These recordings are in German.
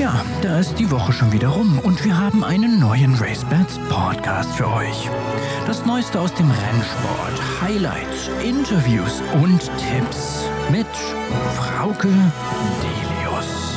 Tja, da ist die Woche schon wieder rum und wir haben einen neuen RaceBets Podcast für euch. Das Neueste aus dem Rennsport, Highlights, Interviews und Tipps mit Frauke Delius.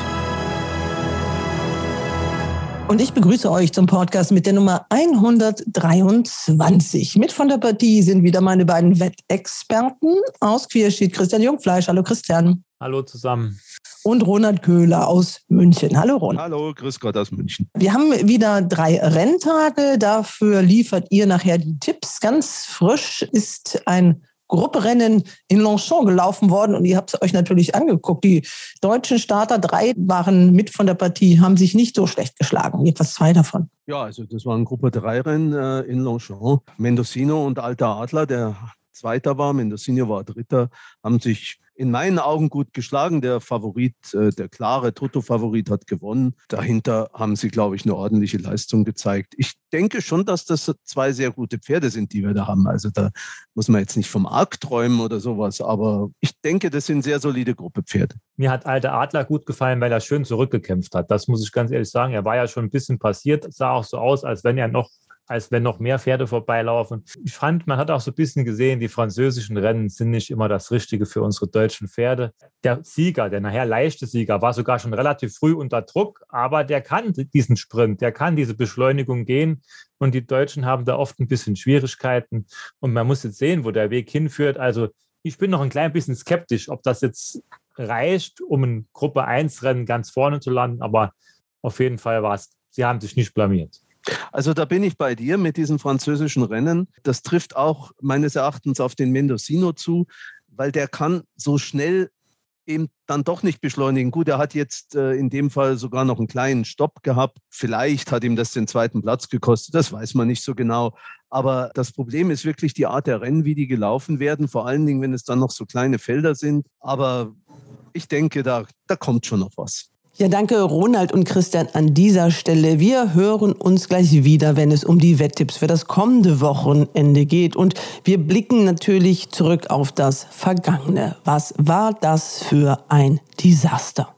Und ich begrüße euch zum Podcast mit der Nummer 123. Mit von der Partie sind wieder meine beiden Wettexperten aus Queerschied, Christian Jungfleisch. Hallo Christian. Hallo zusammen und Ronald Köhler aus München. Hallo Ronald. Hallo, grüß Gott aus München. Wir haben wieder drei Renntage. Dafür liefert ihr nachher die Tipps. Ganz frisch ist ein Grupperennen in Longchamp gelaufen worden und ihr habt es euch natürlich angeguckt. Die deutschen Starter, drei waren mit von der Partie, haben sich nicht so schlecht geschlagen. Jedenfalls zwei davon. Ja, also das waren Gruppe 3 Rennen äh, in Longchamp. Mendocino und Alter Adler, der Zweiter war, Mendocino war Dritter, haben sich in meinen Augen gut geschlagen. Der Favorit, äh, der klare Toto-Favorit hat gewonnen. Dahinter haben sie, glaube ich, eine ordentliche Leistung gezeigt. Ich denke schon, dass das zwei sehr gute Pferde sind, die wir da haben. Also da muss man jetzt nicht vom Arc träumen oder sowas, aber ich denke, das sind sehr solide Gruppe Pferde. Mir hat Alter Adler gut gefallen, weil er schön zurückgekämpft hat. Das muss ich ganz ehrlich sagen. Er war ja schon ein bisschen passiert, sah auch so aus, als wenn er noch als wenn noch mehr Pferde vorbeilaufen. Ich fand, man hat auch so ein bisschen gesehen, die französischen Rennen sind nicht immer das Richtige für unsere deutschen Pferde. Der Sieger, der nachher leichte Sieger, war sogar schon relativ früh unter Druck, aber der kann diesen Sprint, der kann diese Beschleunigung gehen. Und die Deutschen haben da oft ein bisschen Schwierigkeiten. Und man muss jetzt sehen, wo der Weg hinführt. Also ich bin noch ein klein bisschen skeptisch, ob das jetzt reicht, um ein Gruppe 1 Rennen ganz vorne zu landen. Aber auf jeden Fall war es, sie haben sich nicht blamiert. Also da bin ich bei dir mit diesen französischen Rennen. Das trifft auch meines Erachtens auf den Mendocino zu, weil der kann so schnell eben dann doch nicht beschleunigen. Gut, er hat jetzt äh, in dem Fall sogar noch einen kleinen Stopp gehabt. Vielleicht hat ihm das den zweiten Platz gekostet, das weiß man nicht so genau. Aber das Problem ist wirklich die Art der Rennen, wie die gelaufen werden, vor allen Dingen, wenn es dann noch so kleine Felder sind. Aber ich denke, da, da kommt schon noch was. Ja, danke Ronald und Christian an dieser Stelle. Wir hören uns gleich wieder, wenn es um die Wetttipps für das kommende Wochenende geht. Und wir blicken natürlich zurück auf das Vergangene. Was war das für ein Desaster?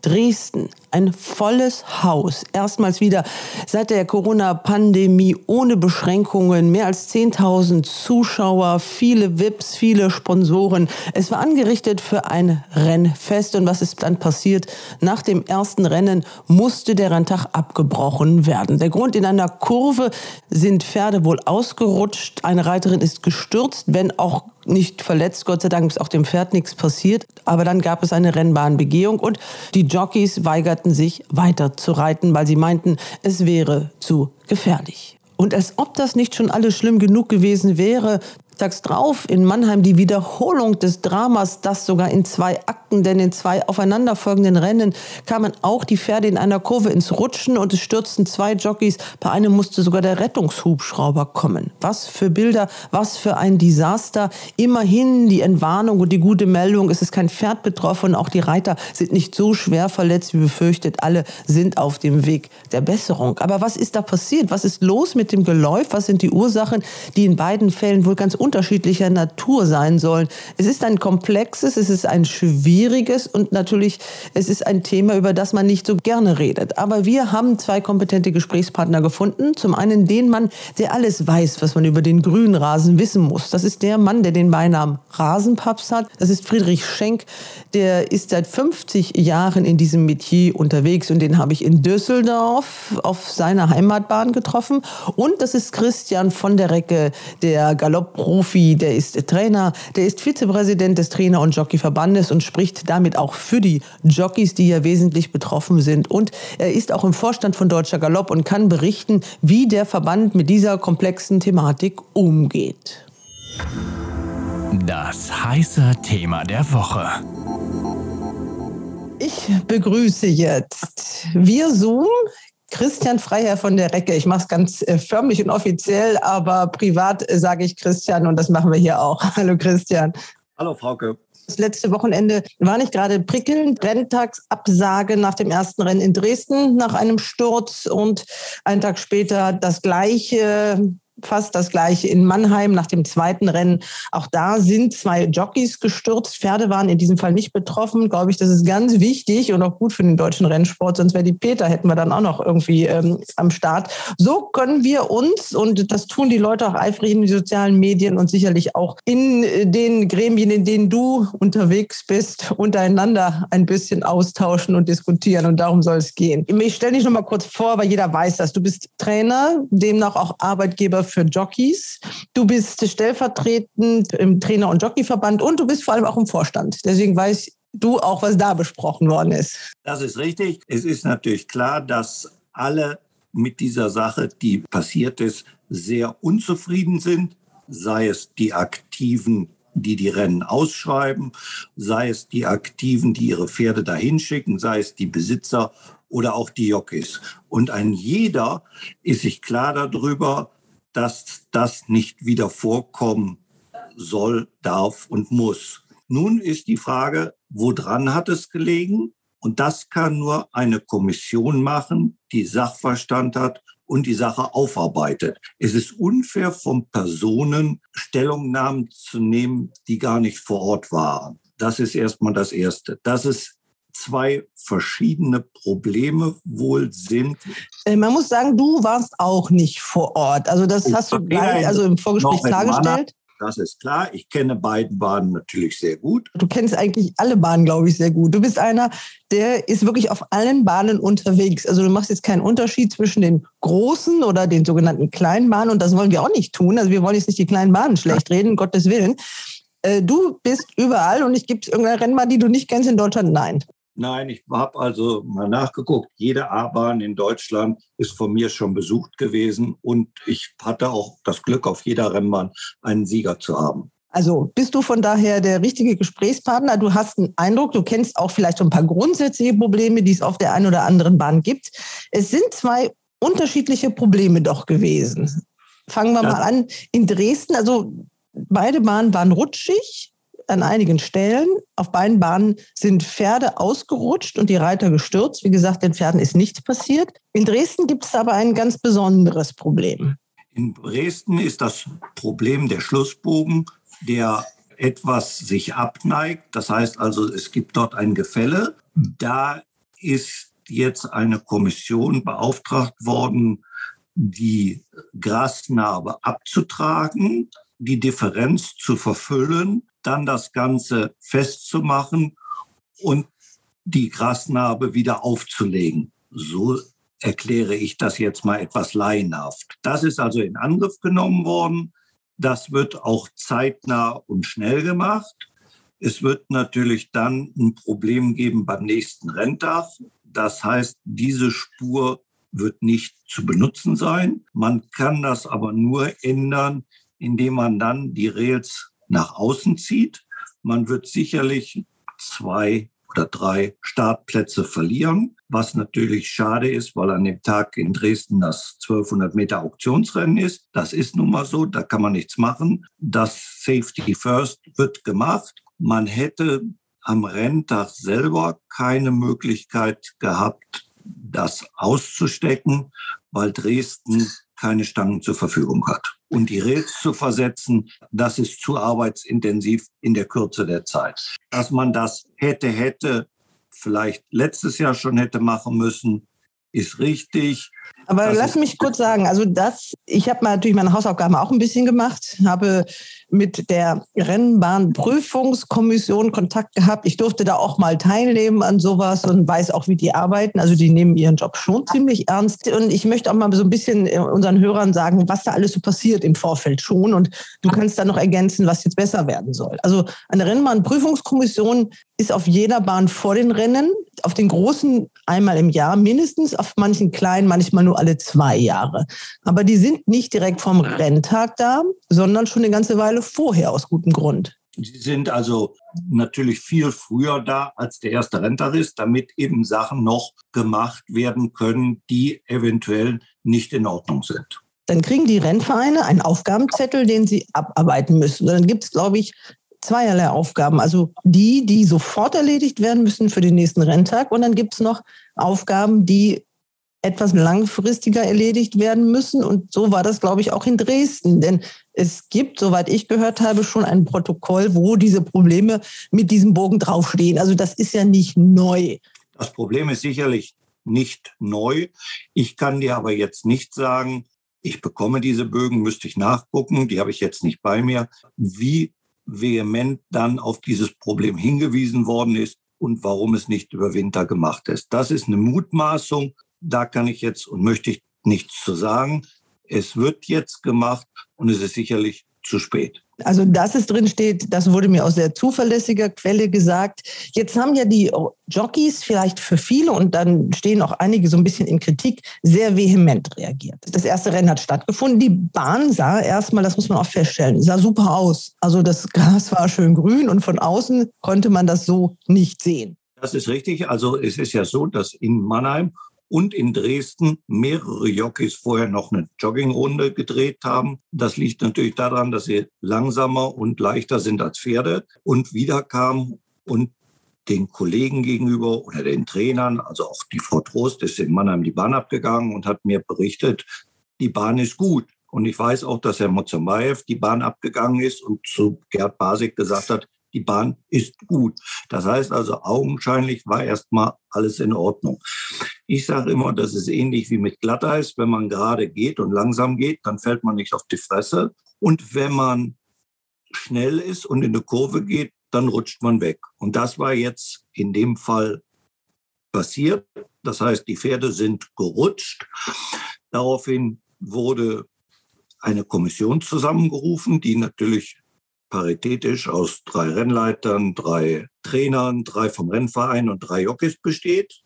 Dresden, ein volles Haus. Erstmals wieder seit der Corona-Pandemie ohne Beschränkungen. Mehr als 10.000 Zuschauer, viele VIPs, viele Sponsoren. Es war angerichtet für ein Rennfest. Und was ist dann passiert? Nach dem ersten Rennen musste der Renntag abgebrochen werden. Der Grund in einer Kurve sind Pferde wohl ausgerutscht. Eine Reiterin ist gestürzt, wenn auch nicht verletzt. Gott sei Dank ist auch dem Pferd nichts passiert. Aber dann gab es eine Rennbahnbegehung und die Jockeys weigerten sich weiter zu reiten, weil sie meinten, es wäre zu gefährlich. Und als ob das nicht schon alles schlimm genug gewesen wäre, Tags drauf in Mannheim die Wiederholung des Dramas, das sogar in zwei Akten, denn in zwei aufeinanderfolgenden Rennen kamen auch die Pferde in einer Kurve ins Rutschen und es stürzten zwei Jockeys. Bei einem musste sogar der Rettungshubschrauber kommen. Was für Bilder, was für ein Desaster. Immerhin die Entwarnung und die gute Meldung, es ist kein Pferd betroffen, auch die Reiter sind nicht so schwer verletzt wie befürchtet. Alle sind auf dem Weg der Besserung. Aber was ist da passiert? Was ist los mit dem Geläuf? Was sind die Ursachen, die in beiden Fällen wohl ganz unterschiedlicher Natur sein sollen. Es ist ein komplexes, es ist ein schwieriges und natürlich es ist ein Thema, über das man nicht so gerne redet. Aber wir haben zwei kompetente Gesprächspartner gefunden. Zum einen den Mann, der alles weiß, was man über den grünen Rasen wissen muss. Das ist der Mann, der den Beinamen Rasenpaps hat. Das ist Friedrich Schenk. Der ist seit 50 Jahren in diesem Metier unterwegs und den habe ich in Düsseldorf auf seiner Heimatbahn getroffen. Und das ist Christian von der Recke, der Galopp-Pro Profi, der ist Trainer, der ist Vizepräsident des Trainer- und Jockeyverbandes und spricht damit auch für die Jockeys, die ja wesentlich betroffen sind. Und er ist auch im Vorstand von Deutscher Galopp und kann berichten, wie der Verband mit dieser komplexen Thematik umgeht. Das heiße Thema der Woche. Ich begrüße jetzt via Zoom Christian Freiherr von der Recke. Ich mache es ganz äh, förmlich und offiziell, aber privat äh, sage ich Christian und das machen wir hier auch. Hallo Christian. Hallo Frauke. Das letzte Wochenende war nicht gerade prickelnd. Renntagsabsage nach dem ersten Rennen in Dresden nach einem Sturz und einen Tag später das gleiche fast das gleiche in Mannheim nach dem zweiten Rennen. Auch da sind zwei Jockeys gestürzt. Pferde waren in diesem Fall nicht betroffen. Glaube ich, das ist ganz wichtig und auch gut für den deutschen Rennsport. Sonst wäre die Peter, hätten wir dann auch noch irgendwie ähm, am Start. So können wir uns, und das tun die Leute auch eifrig in den sozialen Medien und sicherlich auch in den Gremien, in denen du unterwegs bist, untereinander ein bisschen austauschen und diskutieren. Und darum soll es gehen. Ich stelle dich noch mal kurz vor, weil jeder weiß das. Du bist Trainer, demnach auch Arbeitgeber für Jockeys. Du bist stellvertretend im Trainer- und Jockeyverband und du bist vor allem auch im Vorstand. Deswegen weiß du auch, was da besprochen worden ist. Das ist richtig. Es ist natürlich klar, dass alle mit dieser Sache, die passiert ist, sehr unzufrieden sind, sei es die Aktiven, die die Rennen ausschreiben, sei es die Aktiven, die ihre Pferde dahin schicken, sei es die Besitzer oder auch die Jockeys. Und ein jeder ist sich klar darüber, dass das nicht wieder vorkommen soll, darf und muss. Nun ist die Frage, woran hat es gelegen? Und das kann nur eine Kommission machen, die Sachverstand hat und die Sache aufarbeitet. Es ist unfair, von Personen Stellungnahmen zu nehmen, die gar nicht vor Ort waren. Das ist erstmal das Erste. Das ist zwei verschiedene Probleme wohl sind. Äh, man muss sagen, du warst auch nicht vor Ort. Also das ich hast du gleich, also im Vorgespräch klargestellt. Das ist klar. Ich kenne beiden Bahnen natürlich sehr gut. Du kennst eigentlich alle Bahnen, glaube ich, sehr gut. Du bist einer, der ist wirklich auf allen Bahnen unterwegs. Also du machst jetzt keinen Unterschied zwischen den großen oder den sogenannten kleinen Bahnen. Und das wollen wir auch nicht tun. Also wir wollen jetzt nicht die kleinen Bahnen schlecht reden, Gottes Willen. Äh, du bist überall und ich gibt es irgendeine Rennbahn, die du nicht kennst in Deutschland? Nein. Nein, ich habe also mal nachgeguckt. Jede A-Bahn in Deutschland ist von mir schon besucht gewesen und ich hatte auch das Glück, auf jeder Rennbahn einen Sieger zu haben. Also bist du von daher der richtige Gesprächspartner? Du hast einen Eindruck, du kennst auch vielleicht so ein paar grundsätzliche Probleme, die es auf der einen oder anderen Bahn gibt. Es sind zwei unterschiedliche Probleme doch gewesen. Fangen wir ja. mal an. In Dresden, also beide Bahnen waren rutschig an einigen Stellen. Auf beiden Bahnen sind Pferde ausgerutscht und die Reiter gestürzt. Wie gesagt, den Pferden ist nichts passiert. In Dresden gibt es aber ein ganz besonderes Problem. In Dresden ist das Problem der Schlussbogen, der etwas sich abneigt. Das heißt also, es gibt dort ein Gefälle. Da ist jetzt eine Kommission beauftragt worden, die Grasnarbe abzutragen, die Differenz zu verfüllen dann das Ganze festzumachen und die Grasnarbe wieder aufzulegen. So erkläre ich das jetzt mal etwas laienhaft. Das ist also in Angriff genommen worden. Das wird auch zeitnah und schnell gemacht. Es wird natürlich dann ein Problem geben beim nächsten Renntag. Das heißt, diese Spur wird nicht zu benutzen sein. Man kann das aber nur ändern, indem man dann die Rails nach außen zieht. Man wird sicherlich zwei oder drei Startplätze verlieren, was natürlich schade ist, weil an dem Tag in Dresden das 1200 Meter Auktionsrennen ist. Das ist nun mal so, da kann man nichts machen. Das Safety First wird gemacht. Man hätte am Renntag selber keine Möglichkeit gehabt, das auszustecken, weil Dresden keine Stangen zur Verfügung hat. Und die Rails zu versetzen, das ist zu arbeitsintensiv in der Kürze der Zeit. Dass man das hätte, hätte, vielleicht letztes Jahr schon hätte machen müssen, ist richtig. Aber das lass mich kurz sagen, also das, ich habe natürlich meine Hausaufgaben auch ein bisschen gemacht, habe mit der Rennbahnprüfungskommission Kontakt gehabt. Ich durfte da auch mal teilnehmen an sowas und weiß auch, wie die arbeiten. Also die nehmen ihren Job schon ziemlich ernst. Und ich möchte auch mal so ein bisschen äh, unseren Hörern sagen, was da alles so passiert im Vorfeld schon. Und du kannst da noch ergänzen, was jetzt besser werden soll. Also eine Rennbahnprüfungskommission ist auf jeder Bahn vor den Rennen, auf den großen einmal im Jahr mindestens, auf manchen kleinen manchmal nur alle zwei Jahre. Aber die sind nicht direkt vom Renntag da, sondern schon eine ganze Weile vorher aus gutem Grund. Sie sind also natürlich viel früher da als der erste Renntag ist, damit eben Sachen noch gemacht werden können, die eventuell nicht in Ordnung sind. Dann kriegen die Rennvereine einen Aufgabenzettel, den sie abarbeiten müssen. dann gibt es, glaube ich, zweierlei Aufgaben. Also die, die sofort erledigt werden müssen für den nächsten Renntag. Und dann gibt es noch Aufgaben, die etwas langfristiger erledigt werden müssen. Und so war das, glaube ich, auch in Dresden. Denn es gibt, soweit ich gehört habe, schon ein Protokoll, wo diese Probleme mit diesem Bogen draufstehen. Also das ist ja nicht neu. Das Problem ist sicherlich nicht neu. Ich kann dir aber jetzt nicht sagen, ich bekomme diese Bögen, müsste ich nachgucken, die habe ich jetzt nicht bei mir, wie vehement dann auf dieses Problem hingewiesen worden ist und warum es nicht über Winter gemacht ist. Das ist eine Mutmaßung, da kann ich jetzt und möchte ich nichts zu sagen. Es wird jetzt gemacht und es ist sicherlich zu spät. Also, dass es drin steht, das wurde mir aus sehr zuverlässiger Quelle gesagt. Jetzt haben ja die Jockeys vielleicht für viele und dann stehen auch einige so ein bisschen in Kritik sehr vehement reagiert. Das erste Rennen hat stattgefunden. Die Bahn sah erstmal, das muss man auch feststellen, sah super aus. Also das Gras war schön grün und von außen konnte man das so nicht sehen. Das ist richtig. Also es ist ja so, dass in Mannheim und in Dresden mehrere Jockeys vorher noch eine Joggingrunde gedreht haben. Das liegt natürlich daran, dass sie langsamer und leichter sind als Pferde und wiederkamen und den Kollegen gegenüber oder den Trainern, also auch die Frau Trost ist in Mannheim die Bahn abgegangen und hat mir berichtet, die Bahn ist gut. Und ich weiß auch, dass Herr Mozamaev die Bahn abgegangen ist und zu Gerd Basik gesagt hat, die Bahn ist gut. Das heißt also, augenscheinlich war erstmal alles in Ordnung. Ich sage immer, das ist ähnlich wie mit Glatteis. Wenn man gerade geht und langsam geht, dann fällt man nicht auf die Fresse. Und wenn man schnell ist und in eine Kurve geht, dann rutscht man weg. Und das war jetzt in dem Fall passiert. Das heißt, die Pferde sind gerutscht. Daraufhin wurde eine Kommission zusammengerufen, die natürlich paritätisch aus drei Rennleitern, drei Trainern, drei vom Rennverein und drei Jockeys besteht.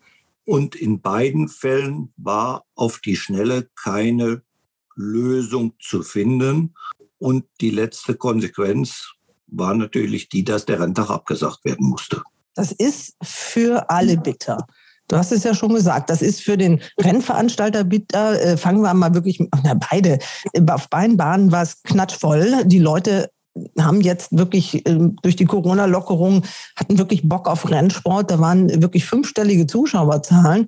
Und in beiden Fällen war auf die Schnelle keine Lösung zu finden. Und die letzte Konsequenz war natürlich die, dass der Renntag abgesagt werden musste. Das ist für alle bitter. Du hast es ja schon gesagt, das ist für den Rennveranstalter bitter. Äh, fangen wir mal wirklich, na beide, auf beiden Bahnen war es knatschvoll. Die Leute haben jetzt wirklich ähm, durch die Corona-Lockerung, hatten wirklich Bock auf Rennsport. Da waren wirklich fünfstellige Zuschauerzahlen.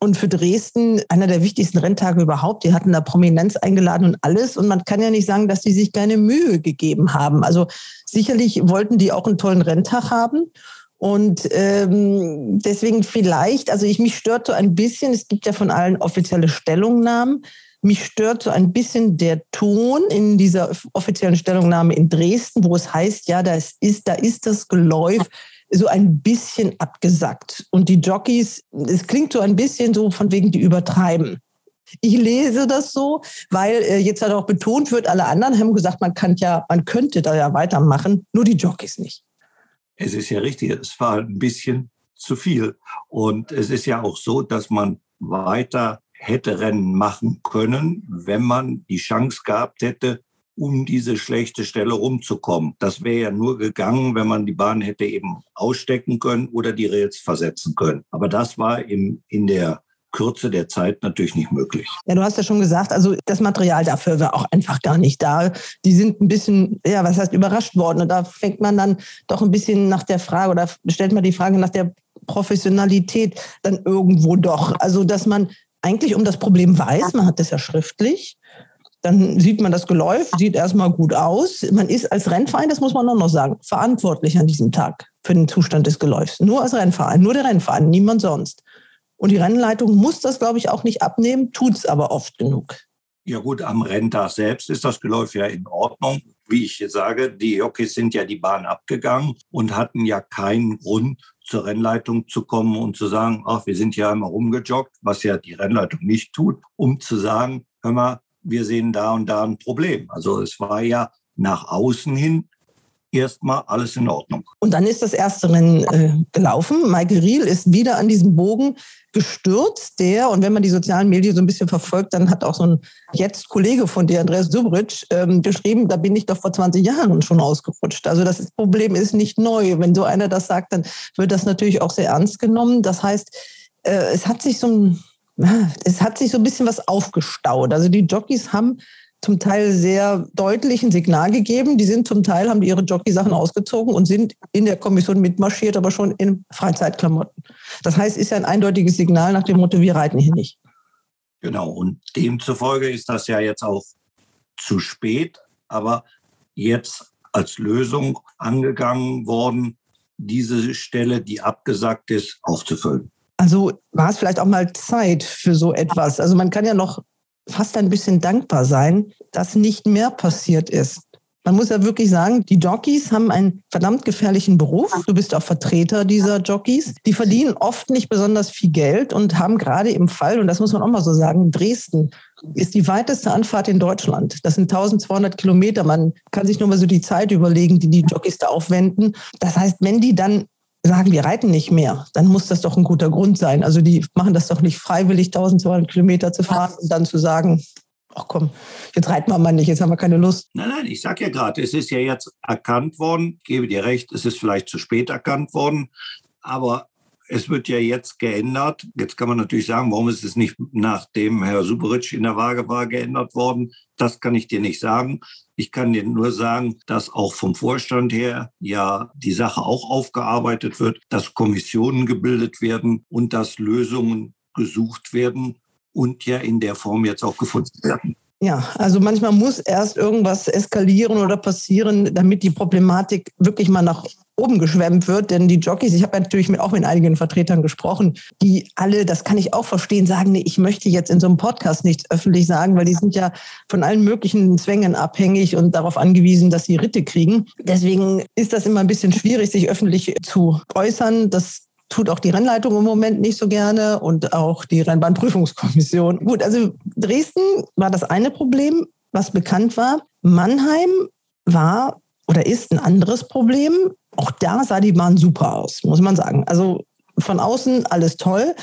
Und für Dresden einer der wichtigsten Renntage überhaupt. Die hatten da Prominenz eingeladen und alles. Und man kann ja nicht sagen, dass die sich keine Mühe gegeben haben. Also sicherlich wollten die auch einen tollen Renntag haben. Und ähm, deswegen vielleicht, also ich mich stört so ein bisschen, es gibt ja von allen offizielle Stellungnahmen. Mich stört so ein bisschen der Ton in dieser offiziellen Stellungnahme in Dresden, wo es heißt, ja, da ist, da ist das Geläuf so ein bisschen abgesackt. Und die Jockeys, es klingt so ein bisschen so von wegen, die übertreiben. Ich lese das so, weil äh, jetzt halt auch betont wird, alle anderen haben gesagt, man kann ja, man könnte da ja weitermachen, nur die Jockeys nicht. Es ist ja richtig, es war ein bisschen zu viel. Und es ist ja auch so, dass man weiter hätte Rennen machen können, wenn man die Chance gehabt hätte, um diese schlechte Stelle rumzukommen. Das wäre ja nur gegangen, wenn man die Bahn hätte eben ausstecken können oder die Rails versetzen können. Aber das war im, in der Kürze der Zeit natürlich nicht möglich. Ja, du hast ja schon gesagt, also das Material dafür war auch einfach gar nicht da. Die sind ein bisschen, ja, was heißt überrascht worden. Und da fängt man dann doch ein bisschen nach der Frage oder stellt man die Frage nach der Professionalität dann irgendwo doch. Also, dass man eigentlich um das Problem weiß, man hat das ja schriftlich. Dann sieht man das Geläuf, sieht erstmal gut aus. Man ist als Rennverein, das muss man auch noch sagen, verantwortlich an diesem Tag für den Zustand des Geläufs. Nur als Rennverein, nur der Rennverein, niemand sonst. Und die Rennleitung muss das, glaube ich, auch nicht abnehmen, tut es aber oft genug. Ja gut, am Renntag selbst ist das Geläuf ja in Ordnung. Wie ich sage, die Jockeys sind ja die Bahn abgegangen und hatten ja keinen Grund, zur Rennleitung zu kommen und zu sagen, ach, wir sind ja einmal rumgejoggt, was ja die Rennleitung nicht tut, um zu sagen, hör mal, wir sehen da und da ein Problem. Also es war ja nach außen hin erstmal alles in Ordnung. Und dann ist das erste Rennen äh, gelaufen. Maike Riel ist wieder an diesem Bogen gestürzt, der, und wenn man die sozialen Medien so ein bisschen verfolgt, dann hat auch so ein jetzt Kollege von dir, Andreas Subric, ähm, geschrieben, da bin ich doch vor 20 Jahren schon ausgerutscht. Also das Problem ist nicht neu. Wenn so einer das sagt, dann wird das natürlich auch sehr ernst genommen. Das heißt, äh, es hat sich so ein, es hat sich so ein bisschen was aufgestaut. Also die Jockeys haben zum Teil sehr deutlich ein Signal gegeben. Die sind zum Teil, haben ihre Jockey-Sachen ausgezogen und sind in der Kommission mitmarschiert, aber schon in Freizeitklamotten. Das heißt, ist ja ein eindeutiges Signal nach dem Motto, wir reiten hier nicht. Genau, und demzufolge ist das ja jetzt auch zu spät, aber jetzt als Lösung angegangen worden, diese Stelle, die abgesagt ist, aufzufüllen. Also war es vielleicht auch mal Zeit für so etwas. Also man kann ja noch fast ein bisschen dankbar sein, dass nicht mehr passiert ist. Man muss ja wirklich sagen, die Jockeys haben einen verdammt gefährlichen Beruf. Du bist auch Vertreter dieser Jockeys. Die verdienen oft nicht besonders viel Geld und haben gerade im Fall, und das muss man auch mal so sagen, Dresden ist die weiteste Anfahrt in Deutschland. Das sind 1200 Kilometer. Man kann sich nur mal so die Zeit überlegen, die die Jockeys da aufwenden. Das heißt, wenn die dann sagen, wir reiten nicht mehr, dann muss das doch ein guter Grund sein. Also die machen das doch nicht freiwillig, 1200 Kilometer zu fahren und dann zu sagen, ach komm, jetzt reiten wir mal nicht, jetzt haben wir keine Lust. Nein, nein, ich sage ja gerade, es ist ja jetzt erkannt worden, ich gebe dir recht, es ist vielleicht zu spät erkannt worden, aber es wird ja jetzt geändert. Jetzt kann man natürlich sagen, warum ist es nicht nachdem Herr Superitsch in der Waage war geändert worden? Das kann ich dir nicht sagen. Ich kann dir nur sagen, dass auch vom Vorstand her ja die Sache auch aufgearbeitet wird, dass Kommissionen gebildet werden und dass Lösungen gesucht werden und ja in der Form jetzt auch gefunden werden. Ja, also manchmal muss erst irgendwas eskalieren oder passieren, damit die Problematik wirklich mal nach oben geschwemmt wird. Denn die Jockeys, ich habe natürlich mit, auch mit einigen Vertretern gesprochen, die alle, das kann ich auch verstehen, sagen, nee, ich möchte jetzt in so einem Podcast nichts öffentlich sagen, weil die sind ja von allen möglichen Zwängen abhängig und darauf angewiesen, dass sie Ritte kriegen. Deswegen ist das immer ein bisschen schwierig, sich öffentlich zu äußern. Das tut auch die Rennleitung im Moment nicht so gerne und auch die Rennbahnprüfungskommission. Gut, also Dresden war das eine Problem, was bekannt war. Mannheim war oder ist ein anderes Problem. Auch da sah die Bahn super aus, muss man sagen. Also von außen alles toll.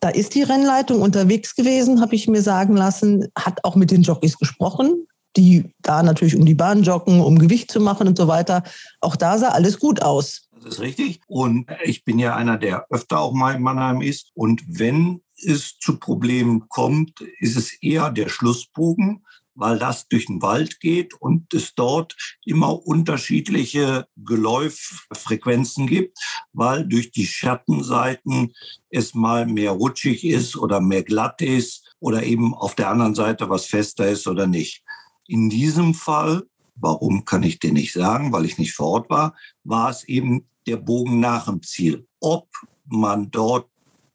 Da ist die Rennleitung unterwegs gewesen, habe ich mir sagen lassen, hat auch mit den Jockeys gesprochen, die da natürlich um die Bahn joggen, um Gewicht zu machen und so weiter. Auch da sah alles gut aus. Das ist richtig. Und ich bin ja einer, der öfter auch mal in Mannheim ist. Und wenn es zu Problemen kommt, ist es eher der Schlussbogen, weil das durch den Wald geht und es dort immer unterschiedliche Geläuffrequenzen gibt, weil durch die Schattenseiten es mal mehr rutschig ist oder mehr glatt ist oder eben auf der anderen Seite was fester ist oder nicht. In diesem Fall Warum kann ich dir nicht sagen, weil ich nicht vor Ort war, war es eben der Bogen nach dem Ziel. Ob man dort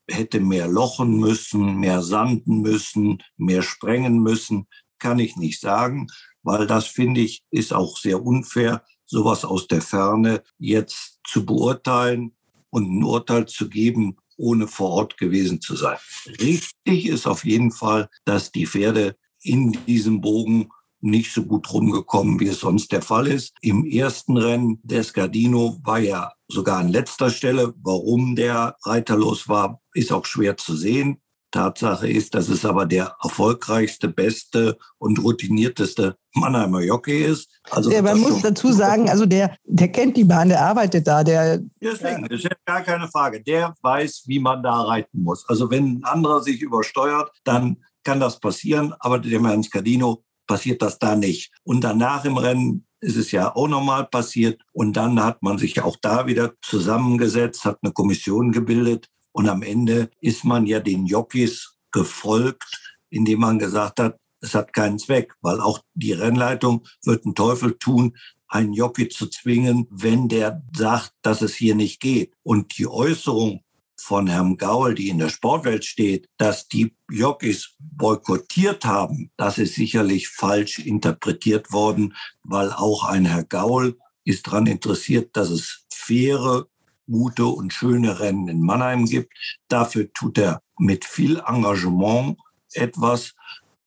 hätte mehr lochen müssen, mehr sanden müssen, mehr sprengen müssen, kann ich nicht sagen, weil das finde ich ist auch sehr unfair, sowas aus der Ferne jetzt zu beurteilen und ein Urteil zu geben, ohne vor Ort gewesen zu sein. Richtig ist auf jeden Fall, dass die Pferde in diesem Bogen nicht so gut rumgekommen, wie es sonst der Fall ist. Im ersten Rennen des Gardino war ja sogar an letzter Stelle. Warum der Reiter los war, ist auch schwer zu sehen. Tatsache ist, dass es aber der erfolgreichste, beste und routinierteste Mannheimer Jockey ist. Also ja, man muss dazu sagen, also der, der kennt die Bahn, der arbeitet da. Der, Deswegen, das ist ja gar keine Frage. Der weiß, wie man da reiten muss. Also wenn ein anderer sich übersteuert, dann kann das passieren. Aber dem Herrn Scardino passiert das da nicht. Und danach im Rennen ist es ja auch nochmal passiert. Und dann hat man sich auch da wieder zusammengesetzt, hat eine Kommission gebildet. Und am Ende ist man ja den Jockeys gefolgt, indem man gesagt hat, es hat keinen Zweck, weil auch die Rennleitung wird einen Teufel tun, einen Jockey zu zwingen, wenn der sagt, dass es hier nicht geht. Und die Äußerung von Herrn Gaul, die in der Sportwelt steht, dass die Jockeys boykottiert haben, das ist sicherlich falsch interpretiert worden, weil auch ein Herr Gaul ist daran interessiert, dass es faire, gute und schöne Rennen in Mannheim gibt. Dafür tut er mit viel Engagement etwas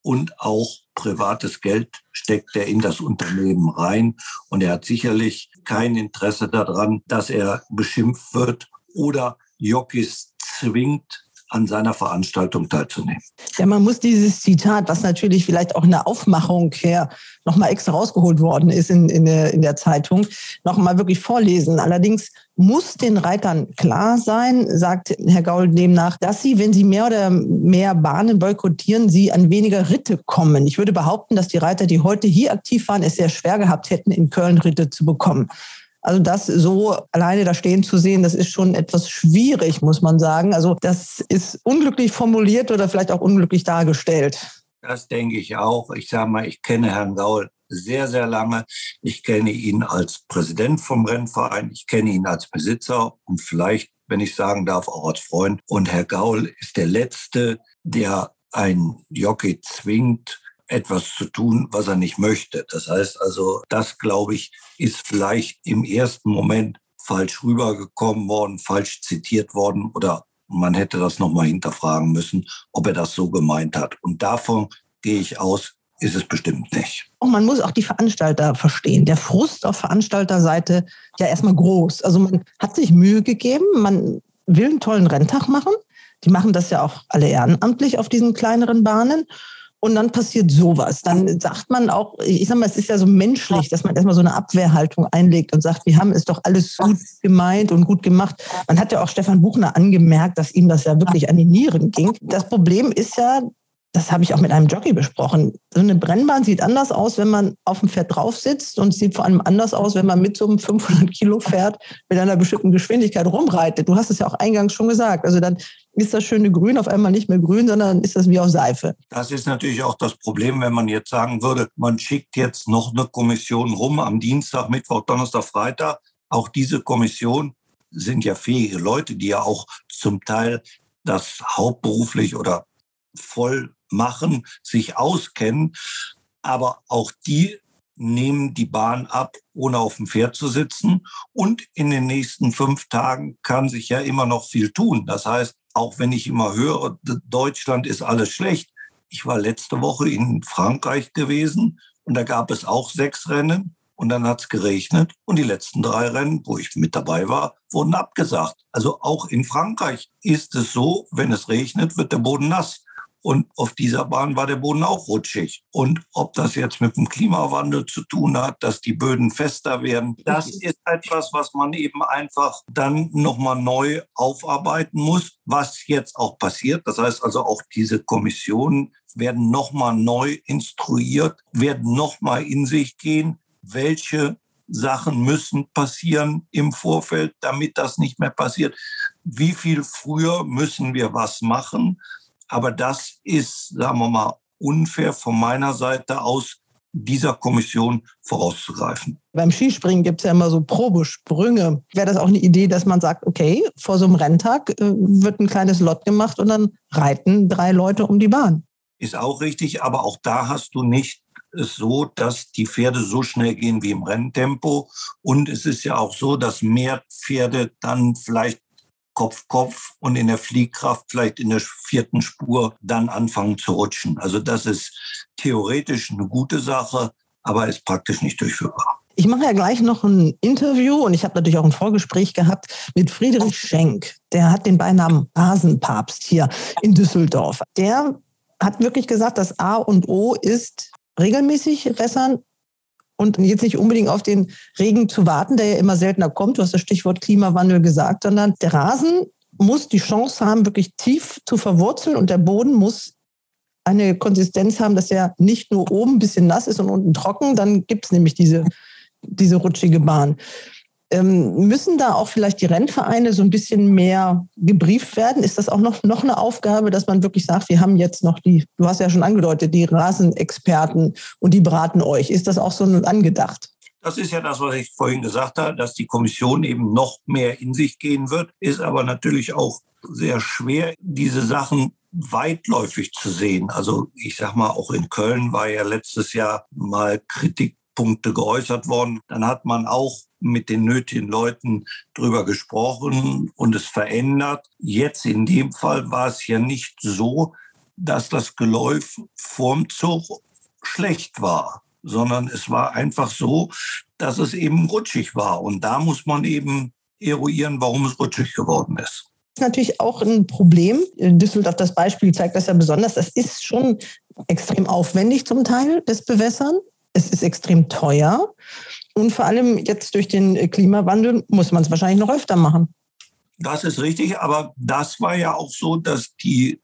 und auch privates Geld steckt er in das Unternehmen rein. Und er hat sicherlich kein Interesse daran, dass er beschimpft wird oder Jockeys zwingt, an seiner Veranstaltung teilzunehmen. Ja, man muss dieses Zitat, was natürlich vielleicht auch in der Aufmachung her nochmal extra rausgeholt worden ist in, in, der, in der Zeitung, nochmal wirklich vorlesen. Allerdings muss den Reitern klar sein, sagt Herr Gaul demnach, dass sie, wenn sie mehr oder mehr Bahnen boykottieren, sie an weniger Ritte kommen. Ich würde behaupten, dass die Reiter, die heute hier aktiv waren, es sehr schwer gehabt hätten, in Köln Ritte zu bekommen. Also das so alleine da stehen zu sehen, das ist schon etwas schwierig, muss man sagen. Also das ist unglücklich formuliert oder vielleicht auch unglücklich dargestellt. Das denke ich auch. Ich sage mal, ich kenne Herrn Gaul sehr, sehr lange. Ich kenne ihn als Präsident vom Rennverein. Ich kenne ihn als Besitzer und vielleicht, wenn ich sagen darf, auch als Freund. Und Herr Gaul ist der Letzte, der ein Jockey zwingt, etwas zu tun, was er nicht möchte. Das heißt also, das, glaube ich, ist vielleicht im ersten Moment falsch rübergekommen worden, falsch zitiert worden oder man hätte das nochmal hinterfragen müssen, ob er das so gemeint hat. Und davon gehe ich aus, ist es bestimmt nicht. Und man muss auch die Veranstalter verstehen. Der Frust auf Veranstalterseite ja erstmal groß. Also man hat sich Mühe gegeben, man will einen tollen Renntag machen. Die machen das ja auch alle ehrenamtlich auf diesen kleineren Bahnen. Und dann passiert sowas. Dann sagt man auch, ich sag mal, es ist ja so menschlich, dass man erstmal so eine Abwehrhaltung einlegt und sagt, wir haben es doch alles gut gemeint und gut gemacht. Man hat ja auch Stefan Buchner angemerkt, dass ihm das ja wirklich an die Nieren ging. Das Problem ist ja, das habe ich auch mit einem Jockey besprochen. So eine Brennbahn sieht anders aus, wenn man auf dem Pferd drauf sitzt und sieht vor allem anders aus, wenn man mit so einem 500 Kilo Pferd mit einer bestimmten Geschwindigkeit rumreitet. Du hast es ja auch eingangs schon gesagt. Also dann ist das schöne Grün auf einmal nicht mehr grün, sondern ist das wie auf Seife. Das ist natürlich auch das Problem, wenn man jetzt sagen würde, man schickt jetzt noch eine Kommission rum am Dienstag, Mittwoch, Donnerstag, Freitag. Auch diese Kommission sind ja fähige Leute, die ja auch zum Teil das hauptberuflich oder voll machen, sich auskennen. Aber auch die nehmen die Bahn ab, ohne auf dem Pferd zu sitzen. Und in den nächsten fünf Tagen kann sich ja immer noch viel tun. Das heißt, auch wenn ich immer höre, Deutschland ist alles schlecht. Ich war letzte Woche in Frankreich gewesen und da gab es auch sechs Rennen und dann hat es geregnet und die letzten drei Rennen, wo ich mit dabei war, wurden abgesagt. Also auch in Frankreich ist es so, wenn es regnet, wird der Boden nass. Und auf dieser Bahn war der Boden auch rutschig. Und ob das jetzt mit dem Klimawandel zu tun hat, dass die Böden fester werden, das ist etwas, was man eben einfach dann nochmal neu aufarbeiten muss, was jetzt auch passiert. Das heißt also auch diese Kommissionen werden nochmal neu instruiert, werden nochmal in sich gehen, welche Sachen müssen passieren im Vorfeld, damit das nicht mehr passiert. Wie viel früher müssen wir was machen? Aber das ist, sagen wir mal, unfair von meiner Seite aus, dieser Kommission vorauszugreifen. Beim Skispringen gibt es ja immer so Probesprünge. Wäre das auch eine Idee, dass man sagt, okay, vor so einem Renntag äh, wird ein kleines Lot gemacht und dann reiten drei Leute um die Bahn? Ist auch richtig, aber auch da hast du nicht es so, dass die Pferde so schnell gehen wie im Renntempo. Und es ist ja auch so, dass mehr Pferde dann vielleicht Kopf-Kopf und in der Fliehkraft vielleicht in der vierten Spur dann anfangen zu rutschen. Also das ist theoretisch eine gute Sache, aber ist praktisch nicht durchführbar. Ich mache ja gleich noch ein Interview und ich habe natürlich auch ein Vorgespräch gehabt mit Friedrich Schenk. Der hat den Beinamen Rasenpapst hier in Düsseldorf. Der hat wirklich gesagt, das A und O ist regelmäßig wässern, und jetzt nicht unbedingt auf den Regen zu warten, der ja immer seltener kommt. Du hast das Stichwort Klimawandel gesagt, sondern der Rasen muss die Chance haben, wirklich tief zu verwurzeln und der Boden muss eine Konsistenz haben, dass er nicht nur oben ein bisschen nass ist und unten trocken, dann gibt es nämlich diese, diese rutschige Bahn. Ähm, müssen da auch vielleicht die Rennvereine so ein bisschen mehr gebrieft werden? Ist das auch noch, noch eine Aufgabe, dass man wirklich sagt, wir haben jetzt noch die, du hast ja schon angedeutet, die Rasenexperten und die beraten euch. Ist das auch so angedacht? Das ist ja das, was ich vorhin gesagt habe, dass die Kommission eben noch mehr in sich gehen wird, ist aber natürlich auch sehr schwer, diese Sachen weitläufig zu sehen. Also ich sag mal, auch in Köln war ja letztes Jahr mal Kritikpunkte geäußert worden. Dann hat man auch mit den nötigen Leuten drüber gesprochen und es verändert. Jetzt in dem Fall war es ja nicht so, dass das Geläuf vorm Zug schlecht war, sondern es war einfach so, dass es eben rutschig war. Und da muss man eben eruieren, warum es rutschig geworden ist ist natürlich auch ein Problem. Düsseldorf, das Beispiel zeigt das ja besonders. Das ist schon extrem aufwendig zum Teil, das Bewässern. Es ist extrem teuer. Und vor allem jetzt durch den Klimawandel muss man es wahrscheinlich noch öfter machen. Das ist richtig, aber das war ja auch so, dass die,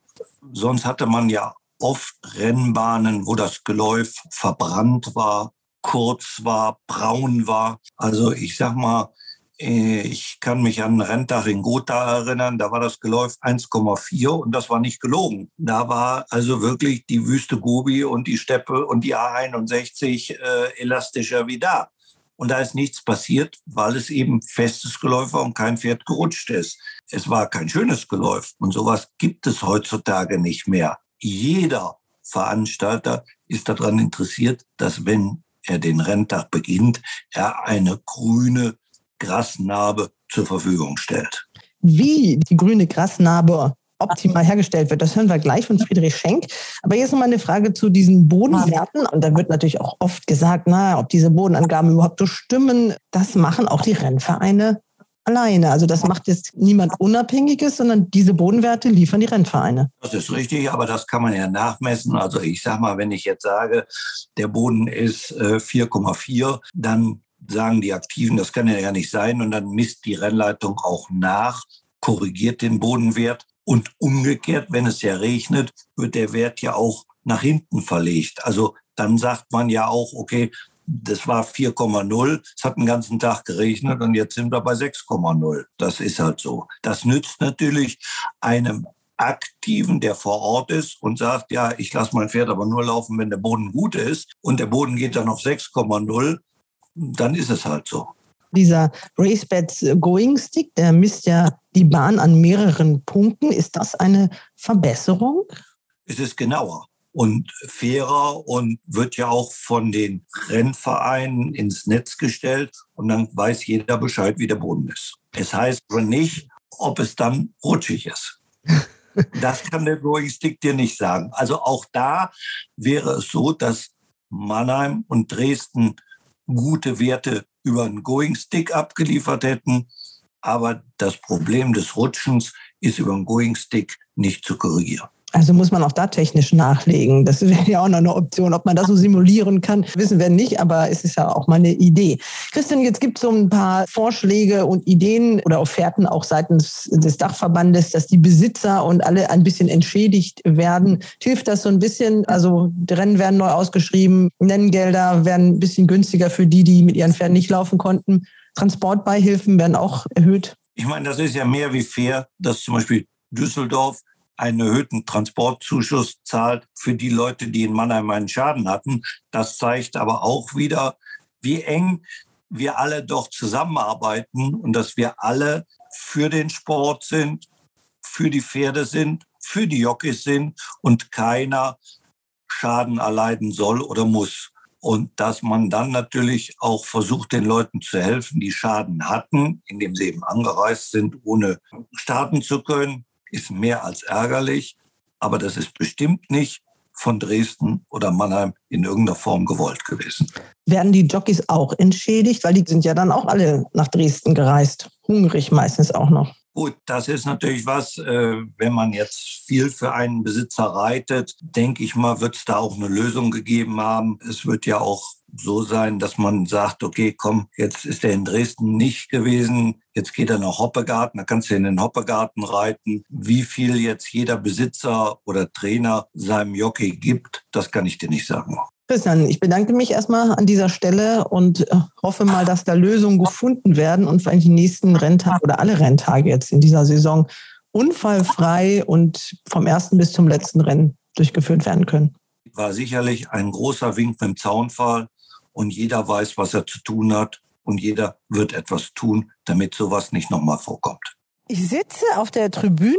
sonst hatte man ja oft Rennbahnen, wo das Geläuf verbrannt war, kurz war, braun war. Also ich sag mal, äh, ich kann mich an einen Renntag in Gotha erinnern, da war das Geläuf 1,4 und das war nicht gelogen. Da war also wirklich die Wüste Gobi und die Steppe und die A61 äh, elastischer wie da. Und da ist nichts passiert, weil es eben festes Geläuf war und kein Pferd gerutscht ist. Es war kein schönes Geläuf und sowas gibt es heutzutage nicht mehr. Jeder Veranstalter ist daran interessiert, dass wenn er den Renntag beginnt, er eine grüne Grasnarbe zur Verfügung stellt. Wie die grüne Grasnarbe optimal hergestellt wird. Das hören wir gleich von Friedrich Schenk. Aber jetzt nochmal eine Frage zu diesen Bodenwerten. Und da wird natürlich auch oft gesagt, na, ob diese Bodenangaben überhaupt so stimmen. Das machen auch die Rennvereine alleine. Also das macht jetzt niemand Unabhängiges, sondern diese Bodenwerte liefern die Rennvereine. Das ist richtig, aber das kann man ja nachmessen. Also ich sage mal, wenn ich jetzt sage, der Boden ist äh, 4,4, dann sagen die Aktiven, das kann ja gar nicht sein. Und dann misst die Rennleitung auch nach, korrigiert den Bodenwert. Und umgekehrt, wenn es ja regnet, wird der Wert ja auch nach hinten verlegt. Also dann sagt man ja auch, okay, das war 4,0, es hat den ganzen Tag geregnet und jetzt sind wir bei 6,0. Das ist halt so. Das nützt natürlich einem Aktiven, der vor Ort ist und sagt, ja, ich lasse mein Pferd aber nur laufen, wenn der Boden gut ist und der Boden geht dann auf 6,0, dann ist es halt so. Dieser RaceBets Going Stick, der misst ja die Bahn an mehreren Punkten. Ist das eine Verbesserung? Es ist genauer und fairer und wird ja auch von den Rennvereinen ins Netz gestellt und dann weiß jeder Bescheid, wie der Boden ist. Es heißt nicht, ob es dann rutschig ist. Das kann der Going Stick dir nicht sagen. Also auch da wäre es so, dass Mannheim und Dresden gute Werte über einen Going Stick abgeliefert hätten. Aber das Problem des Rutschens ist über einen Going Stick nicht zu korrigieren. Also muss man auch da technisch nachlegen. Das wäre ja auch noch eine Option. Ob man das so simulieren kann, wissen wir nicht, aber es ist ja auch mal eine Idee. Christian, jetzt gibt es so ein paar Vorschläge und Ideen oder Offerten auch seitens des Dachverbandes, dass die Besitzer und alle ein bisschen entschädigt werden. Hilft das so ein bisschen? Also Rennen werden neu ausgeschrieben, Nenngelder werden ein bisschen günstiger für die, die mit ihren Pferden nicht laufen konnten. Transportbeihilfen werden auch erhöht. Ich meine, das ist ja mehr wie fair, dass zum Beispiel Düsseldorf einen erhöhten Transportzuschuss zahlt für die Leute, die in Mannheim einen Schaden hatten. Das zeigt aber auch wieder, wie eng wir alle doch zusammenarbeiten und dass wir alle für den Sport sind, für die Pferde sind, für die Jockeys sind und keiner Schaden erleiden soll oder muss. Und dass man dann natürlich auch versucht, den Leuten zu helfen, die Schaden hatten, indem sie eben angereist sind, ohne starten zu können ist mehr als ärgerlich, aber das ist bestimmt nicht von Dresden oder Mannheim in irgendeiner Form gewollt gewesen. Werden die Jockeys auch entschädigt? Weil die sind ja dann auch alle nach Dresden gereist. Hungrig meistens auch noch. Gut, das ist natürlich was, äh, wenn man jetzt viel für einen Besitzer reitet, denke ich mal, wird es da auch eine Lösung gegeben haben. Es wird ja auch so sein, dass man sagt, okay, komm, jetzt ist er in Dresden nicht gewesen, jetzt geht er nach Hoppegarten, da kannst du in den Hoppegarten reiten. Wie viel jetzt jeder Besitzer oder Trainer seinem Jockey gibt, das kann ich dir nicht sagen. Christian, ich bedanke mich erstmal an dieser Stelle und äh, hoffe mal, dass da Lösungen gefunden werden und allem die nächsten Renntage oder alle Renntage jetzt in dieser Saison unfallfrei und vom ersten bis zum letzten Rennen durchgeführt werden können. War sicherlich ein großer Wink mit dem Zaunfall und jeder weiß, was er zu tun hat und jeder wird etwas tun, damit sowas nicht nochmal vorkommt. Ich sitze auf der Tribüne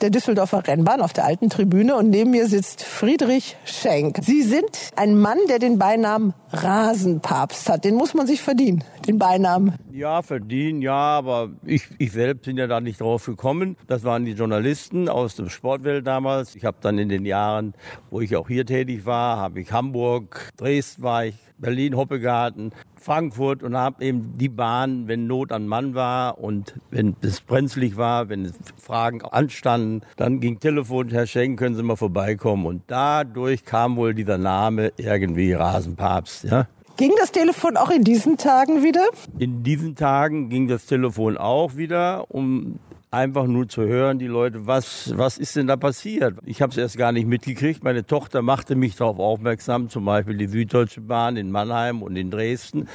der Düsseldorfer Rennbahn, auf der alten Tribüne und neben mir sitzt Friedrich Schenk. Sie sind ein Mann, der den Beinamen Rasenpapst hat. Den muss man sich verdienen, den Beinamen. Ja, verdienen, ja, aber ich, ich selbst bin ja da nicht drauf gekommen. Das waren die Journalisten aus der Sportwelt damals. Ich habe dann in den Jahren, wo ich auch hier tätig war, habe ich Hamburg, Dresden war ich, Berlin, Hoppegarten, Frankfurt und habe eben die Bahn, wenn Not an Mann war und wenn es brenzlig war, wenn Fragen anstanden, dann ging Telefon, Herr Schenk, können Sie mal vorbeikommen. Und dadurch kam wohl dieser Name irgendwie Rasenpapst. Ja? Ging das Telefon auch in diesen Tagen wieder? In diesen Tagen ging das Telefon auch wieder. Um einfach nur zu hören, die Leute, was, was ist denn da passiert? Ich habe es erst gar nicht mitgekriegt. Meine Tochter machte mich darauf aufmerksam, zum Beispiel die Süddeutsche Bahn in Mannheim und in Dresden.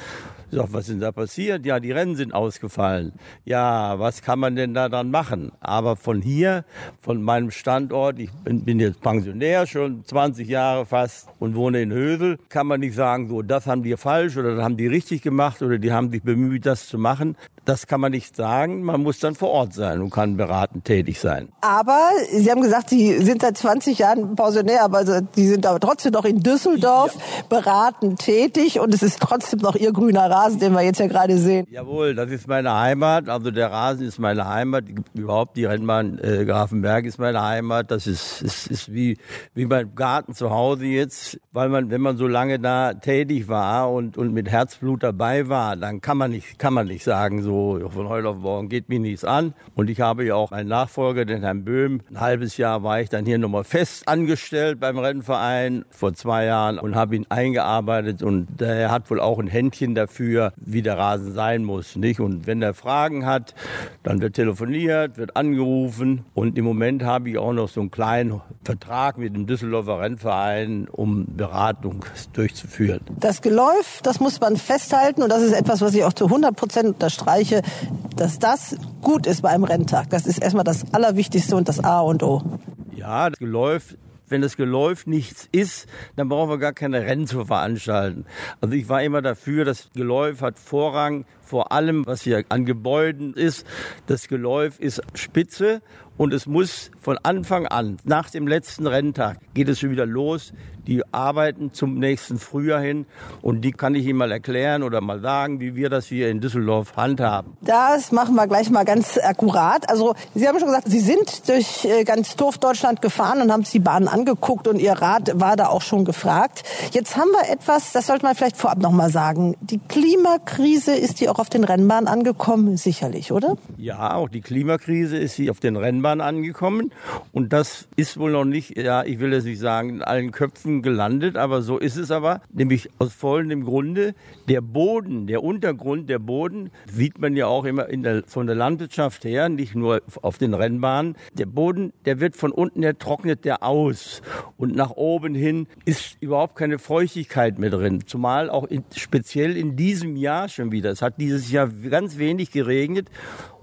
Ich sag, was ist denn da passiert? Ja, die Rennen sind ausgefallen. Ja, was kann man denn da dann machen? Aber von hier, von meinem Standort, ich bin, bin jetzt Pensionär, schon 20 Jahre fast und wohne in Hösel, kann man nicht sagen, so, das haben die falsch oder das haben die richtig gemacht oder die haben sich bemüht, das zu machen. Das kann man nicht sagen. Man muss dann vor Ort sein und kann beratend tätig sein. Aber Sie haben gesagt, Sie sind seit 20 Jahren Pensionär, aber Sie sind aber trotzdem noch in Düsseldorf ja. beratend tätig und es ist trotzdem noch Ihr grüner Rasen, den wir jetzt ja gerade sehen. Jawohl, das ist meine Heimat. Also der Rasen ist meine Heimat. Überhaupt die Rennbahn äh, Grafenberg ist meine Heimat. Das ist, ist, ist wie, wie mein Garten zu Hause jetzt, weil man, wenn man so lange da tätig war und, und mit Herzblut dabei war, dann kann man nicht, kann man nicht sagen, so von heute auf morgen geht mir nichts an. Und ich habe ja auch einen Nachfolger, den Herrn Böhm. Ein halbes Jahr war ich dann hier nochmal fest angestellt beim Rennverein vor zwei Jahren und habe ihn eingearbeitet und er hat wohl auch ein Händchen dafür, wie der Rasen sein muss, nicht? Und wenn er Fragen hat, dann wird telefoniert, wird angerufen und im Moment habe ich auch noch so einen kleinen Vertrag mit dem Düsseldorfer Rennverein, um Beratung durchzuführen. Das Geläuf, das muss man festhalten und das ist etwas, was ich auch zu 100 Prozent unterstreiche Bereiche, dass das gut ist bei einem Renntag. Das ist erstmal das Allerwichtigste und das A und O. Ja, das Geläuf wenn das Geläuf nichts ist, dann brauchen wir gar keine Rennen zu veranstalten. Also ich war immer dafür, das Geläuf hat Vorrang vor allem, was hier an Gebäuden ist. Das Geläuf ist spitze und es muss von Anfang an, nach dem letzten Renntag, geht es schon wieder los. Die arbeiten zum nächsten Frühjahr hin und die kann ich Ihnen mal erklären oder mal sagen, wie wir das hier in Düsseldorf handhaben. Das machen wir gleich mal ganz akkurat. Also Sie haben schon gesagt, Sie sind durch äh, ganz Dorfdeutschland gefahren und haben sich die Bahn angeguckt und Ihr Rat war da auch schon gefragt. Jetzt haben wir etwas, das sollte man vielleicht vorab noch mal sagen. Die Klimakrise ist die auch auf den Rennbahnen angekommen, sicherlich, oder? Ja, auch die Klimakrise ist sie auf den Rennbahnen angekommen. Und das ist wohl noch nicht, ja, ich will es nicht sagen, in allen Köpfen gelandet, aber so ist es aber, nämlich aus folgendem Grunde, der Boden, der Untergrund, der Boden, sieht man ja auch immer der, von der Landwirtschaft her, nicht nur auf den Rennbahnen, der Boden, der wird von unten her trocknet der aus. Und nach oben hin ist überhaupt keine Feuchtigkeit mehr drin, zumal auch in, speziell in diesem Jahr schon wieder. Es hat dieses Jahr ganz wenig geregnet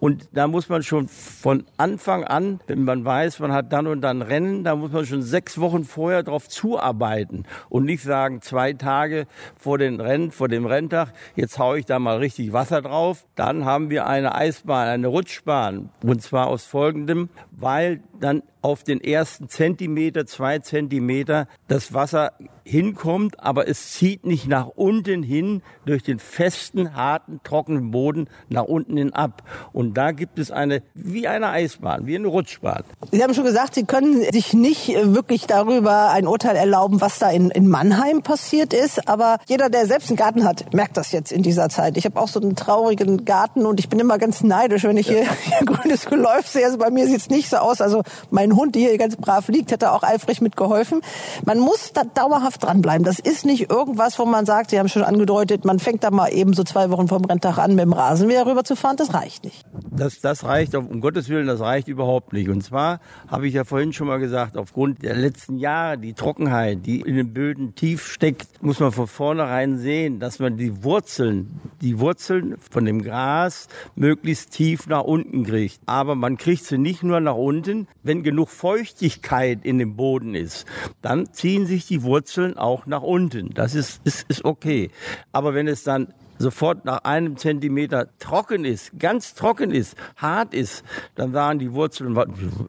und da muss man schon von Anfang an, wenn man weiß, man hat dann und dann Rennen, da muss man schon sechs Wochen vorher darauf zuarbeiten und nicht sagen, zwei Tage vor den Rennen, vor dem Renntag, jetzt haue ich da mal richtig Wasser drauf. Dann haben wir eine Eisbahn, eine Rutschbahn. Und zwar aus folgendem, weil dann auf den ersten Zentimeter, zwei Zentimeter das Wasser hinkommt, aber es zieht nicht nach unten hin durch den festen, harten, trockenen Boden nach unten hin ab. Und da gibt es eine, wie eine Eisbahn, wie eine Rutschbahn. Sie haben schon gesagt, Sie können sich nicht wirklich darüber ein Urteil erlauben, was da in, in Mannheim passiert ist. Aber jeder, der selbst einen Garten hat, merkt das jetzt in dieser Zeit. Ich habe auch so einen traurigen Garten und ich bin immer ganz neidisch, wenn ich ja. hier, hier grünes Geläuf sehe. Also bei mir sieht es nicht so aus. Also mein Hund, der hier ganz brav liegt, hätte auch eifrig mitgeholfen. Man muss da dauerhaft dranbleiben. Das ist nicht irgendwas, wo man sagt, Sie haben schon angedeutet, man fängt da mal eben so zwei Wochen vom Renntag an, mit dem Rasenmäher rüberzufahren. Das reicht nicht. Das, das reicht, um Gottes Willen, das reicht überhaupt nicht. Und zwar habe ich ja vorhin schon mal gesagt, aufgrund der letzten Jahre, die Trockenheit, die in den Böden tief steckt, muss man von vornherein sehen, dass man die Wurzeln, die Wurzeln von dem Gras möglichst tief nach unten kriegt. Aber man kriegt sie nicht nur nach unten, wenn genug Feuchtigkeit in dem Boden ist, dann ziehen sich die Wurzeln auch nach unten. Das ist, ist, ist okay. Aber wenn es dann sofort nach einem Zentimeter trocken ist, ganz trocken ist, hart ist, dann sagen die Wurzeln,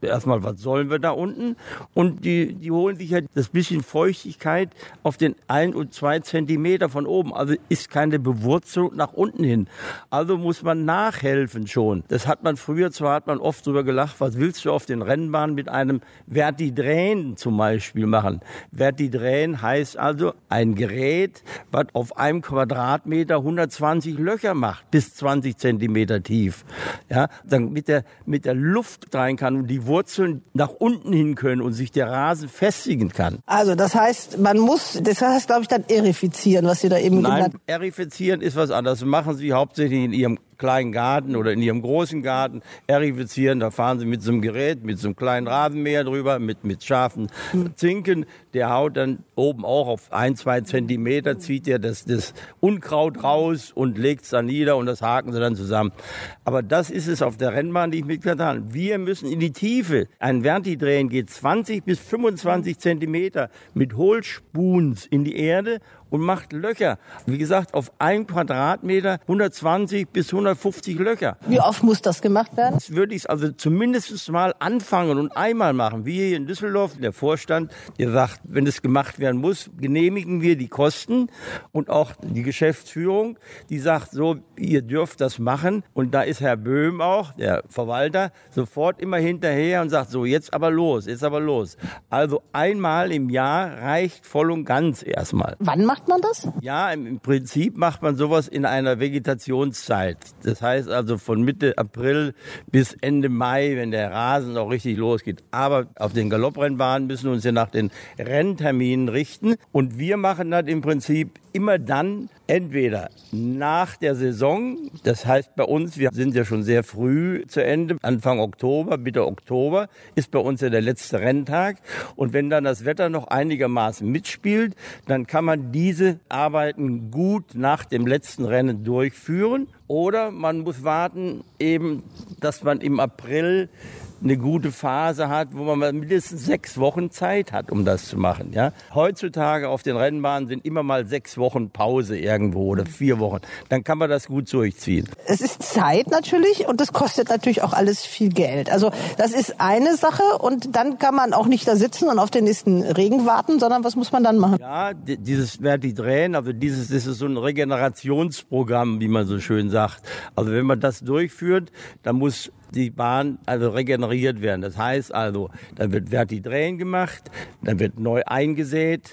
erstmal, was sollen wir da unten? Und die, die holen sich halt das bisschen Feuchtigkeit auf den ein und zwei Zentimeter von oben. Also ist keine Bewurzelung nach unten hin. Also muss man nachhelfen schon. Das hat man früher, zwar hat man oft drüber gelacht, was willst du auf den Rennbahnen mit einem Vertidrän zum Beispiel machen? Vertidrän heißt also ein Gerät, was auf einem Quadratmeter 100 120 Löcher macht, bis 20 Zentimeter tief, ja, dann mit der, mit der Luft rein kann und die Wurzeln nach unten hin können und sich der Rasen festigen kann. Also das heißt, man muss, das heißt, glaube ich, dann erifizieren, was Sie da eben Nein, genannt erifizieren ist was anderes. Das machen Sie hauptsächlich in Ihrem kleinen Garten oder in ihrem großen Garten erifizieren. Da fahren sie mit so einem Gerät, mit so einem kleinen Rasenmäher drüber, mit, mit scharfen Zinken. Der haut dann oben auch auf ein, zwei Zentimeter, zieht er das, das Unkraut raus und legt es dann nieder und das haken sie dann zusammen. Aber das ist es auf der Rennbahn, die ich mitgetan habe. Wir müssen in die Tiefe. Ein Verti drehen geht 20 bis 25 Zentimeter mit Hohlspuns in die Erde und macht Löcher. Wie gesagt, auf ein Quadratmeter 120 bis 150 Löcher. Wie oft muss das gemacht werden? Das würde ich also zumindest mal anfangen und einmal machen. Wie hier in Düsseldorf, der Vorstand, der sagt, wenn es gemacht werden muss, genehmigen wir die Kosten und auch die Geschäftsführung, die sagt so, ihr dürft das machen. Und da ist Herr Böhm auch, der Verwalter, sofort immer hinterher und sagt so, jetzt aber los, jetzt aber los. Also einmal im Jahr reicht voll und ganz erstmal. Wann macht man das? Ja, im Prinzip macht man sowas in einer Vegetationszeit. Das heißt also von Mitte April bis Ende Mai, wenn der Rasen auch richtig losgeht. Aber auf den Galopprennbahnen müssen wir uns ja nach den Rennterminen richten. Und wir machen das im Prinzip immer dann, entweder nach der Saison, das heißt bei uns, wir sind ja schon sehr früh zu Ende, Anfang Oktober, Mitte Oktober ist bei uns ja der letzte Renntag. Und wenn dann das Wetter noch einigermaßen mitspielt, dann kann man diese Arbeiten gut nach dem letzten Rennen durchführen. Oder man muss warten, eben, dass man im April eine gute Phase hat, wo man mindestens sechs Wochen Zeit hat, um das zu machen. Ja? Heutzutage auf den Rennbahnen sind immer mal sechs Wochen Pause irgendwo oder vier Wochen. Dann kann man das gut durchziehen. Es ist Zeit natürlich und das kostet natürlich auch alles viel Geld. Also das ist eine Sache und dann kann man auch nicht da sitzen und auf den nächsten Regen warten, sondern was muss man dann machen? Ja, dieses Vertidrän, also dieses, das ist so ein Regenerationsprogramm, wie man so schön sagt. Also wenn man das durchführt, dann muss die Bahn also regeneriert werden. Das heißt also, dann wird Vertidrehen gemacht, dann wird neu eingesät.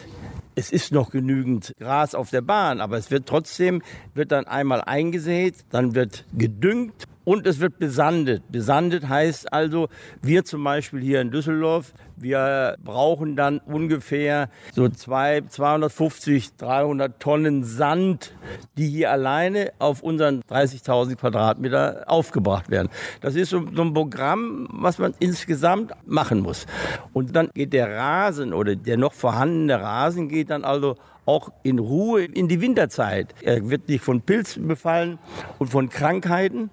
Es ist noch genügend Gras auf der Bahn, aber es wird trotzdem, wird dann einmal eingesät, dann wird gedüngt und es wird besandet. Besandet heißt also, wir zum Beispiel hier in Düsseldorf, wir brauchen dann ungefähr so zwei, 250, 300 Tonnen Sand, die hier alleine auf unseren 30.000 Quadratmeter aufgebracht werden. Das ist so, so ein Programm, was man insgesamt machen muss. Und dann geht der Rasen oder der noch vorhandene Rasen geht dann also auch in Ruhe in die Winterzeit. Er wird nicht von Pilzen befallen und von Krankheiten.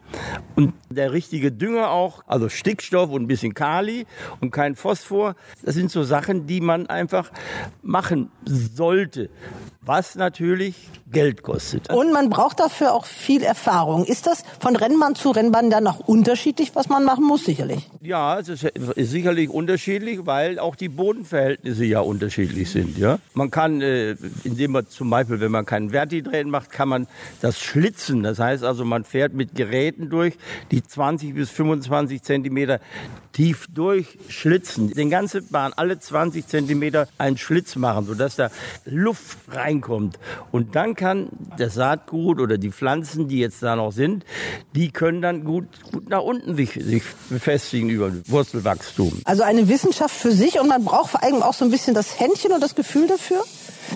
Und der richtige Dünger auch, also Stickstoff und ein bisschen Kali und kein Phosphor. Das sind so Sachen, die man einfach machen sollte. Was natürlich Geld kostet. Und man braucht dafür auch viel Erfahrung. Ist das von Rennbahn zu Rennbahn dann auch unterschiedlich, was man machen muss, sicherlich? Ja, es ist sicherlich unterschiedlich, weil auch die Bodenverhältnisse ja unterschiedlich sind. Ja? Man kann, äh, indem man zum Beispiel, wenn man keinen Vertidrehen macht, kann man das schlitzen. Das heißt also, man fährt mit Geräten durch, die 20 bis 25 Zentimeter tief durchschlitzen. Den ganze Bahn, alle 20 Zentimeter einen Schlitz machen, sodass da Luft reinkommt. Und dann kann das Saatgut oder die Pflanzen, die jetzt da noch sind, die können dann gut, gut nach unten sich, sich befestigen über Wurzelwachstum. Also eine Wissenschaft für sich und man braucht vor allem auch so ein bisschen das Händchen und das Gefühl dafür?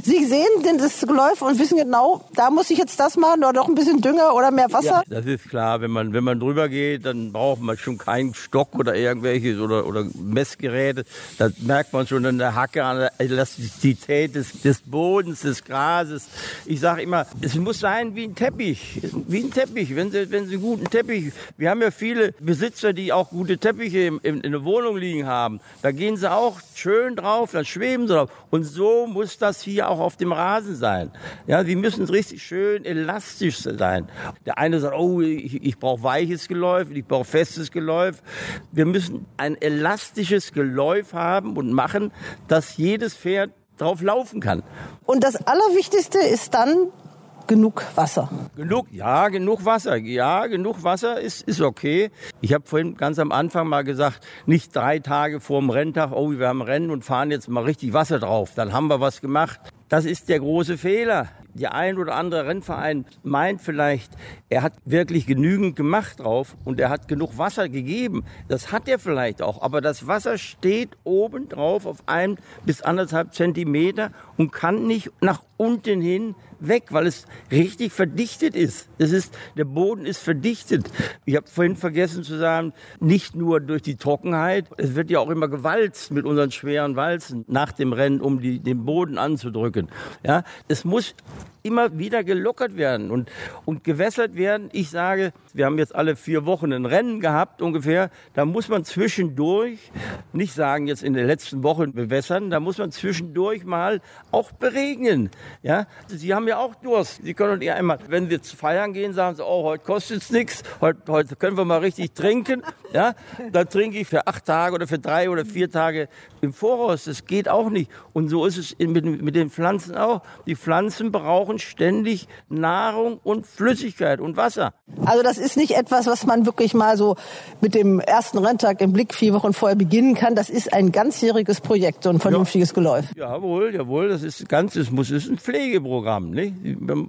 Sie sehen denn das Geläuf und wissen genau, da muss ich jetzt das machen oder noch ein bisschen Dünger oder mehr Wasser? Ja, das ist klar. Wenn man, wenn man drüber geht, dann braucht man schon keinen Stock oder irgendwelches oder, oder Messgeräte. Das merkt man schon an der Hacke, an der Elastizität des, des Bodens, des Grases. Ich sage immer, es muss sein wie ein Teppich. Wie ein Teppich. Wenn Sie, wenn Sie einen guten Teppich, wir haben ja viele Besitzer, die auch gute Teppiche in, in, in der Wohnung liegen haben. Da gehen sie auch schön drauf, dann schweben sie drauf. Und so muss das hier auch auf dem Rasen sein. Ja, sie müssen richtig schön elastisch sein. Der eine sagt, oh, ich, ich brauche weiches Geläuf, ich brauche festes Geläuf. Wir müssen ein elastisches Geläuf haben und machen, dass jedes Pferd drauf laufen kann. Und das Allerwichtigste ist dann genug Wasser. Genug, ja, genug Wasser. Ja, genug Wasser ist, ist okay. Ich habe vorhin ganz am Anfang mal gesagt, nicht drei Tage vor dem Renntag, oh, wir haben Rennen und fahren jetzt mal richtig Wasser drauf. Dann haben wir was gemacht. Das ist der große Fehler. Der ein oder andere Rennverein meint vielleicht, er hat wirklich genügend gemacht drauf und er hat genug Wasser gegeben. Das hat er vielleicht auch, aber das Wasser steht oben drauf auf ein bis anderthalb Zentimeter und kann nicht nach unten hin weg, weil es richtig verdichtet ist. Es ist der Boden ist verdichtet. Ich habe vorhin vergessen zu sagen, nicht nur durch die Trockenheit, es wird ja auch immer gewalzt mit unseren schweren Walzen nach dem Rennen, um die, den Boden anzudrücken. Ja, es muss immer wieder gelockert werden und, und gewässert werden. Ich sage, wir haben jetzt alle vier Wochen ein Rennen gehabt ungefähr. Da muss man zwischendurch, nicht sagen jetzt in den letzten Wochen bewässern, da muss man zwischendurch mal auch beregnen. Ja, Sie haben ja auch Durst. Sie können ja einmal, wenn wir zu feiern gehen, sagen Sie, oh, heute kostet es nichts, heute, heute können wir mal richtig trinken. Ja, dann trinke ich für acht Tage oder für drei oder vier Tage im Voraus. Das geht auch nicht. Und so ist es mit, mit den Pflanzen auch. Die Pflanzen brauchen ständig Nahrung und Flüssigkeit und Wasser. Also das ist nicht etwas, was man wirklich mal so mit dem ersten Renntag im Blick vier Wochen vorher beginnen kann. Das ist ein ganzjähriges Projekt, so ein vernünftiges ja. Geläuf. Jawohl, jawohl. Das ist ganz, es muss, ist ein Pflegeprogramm. Nicht?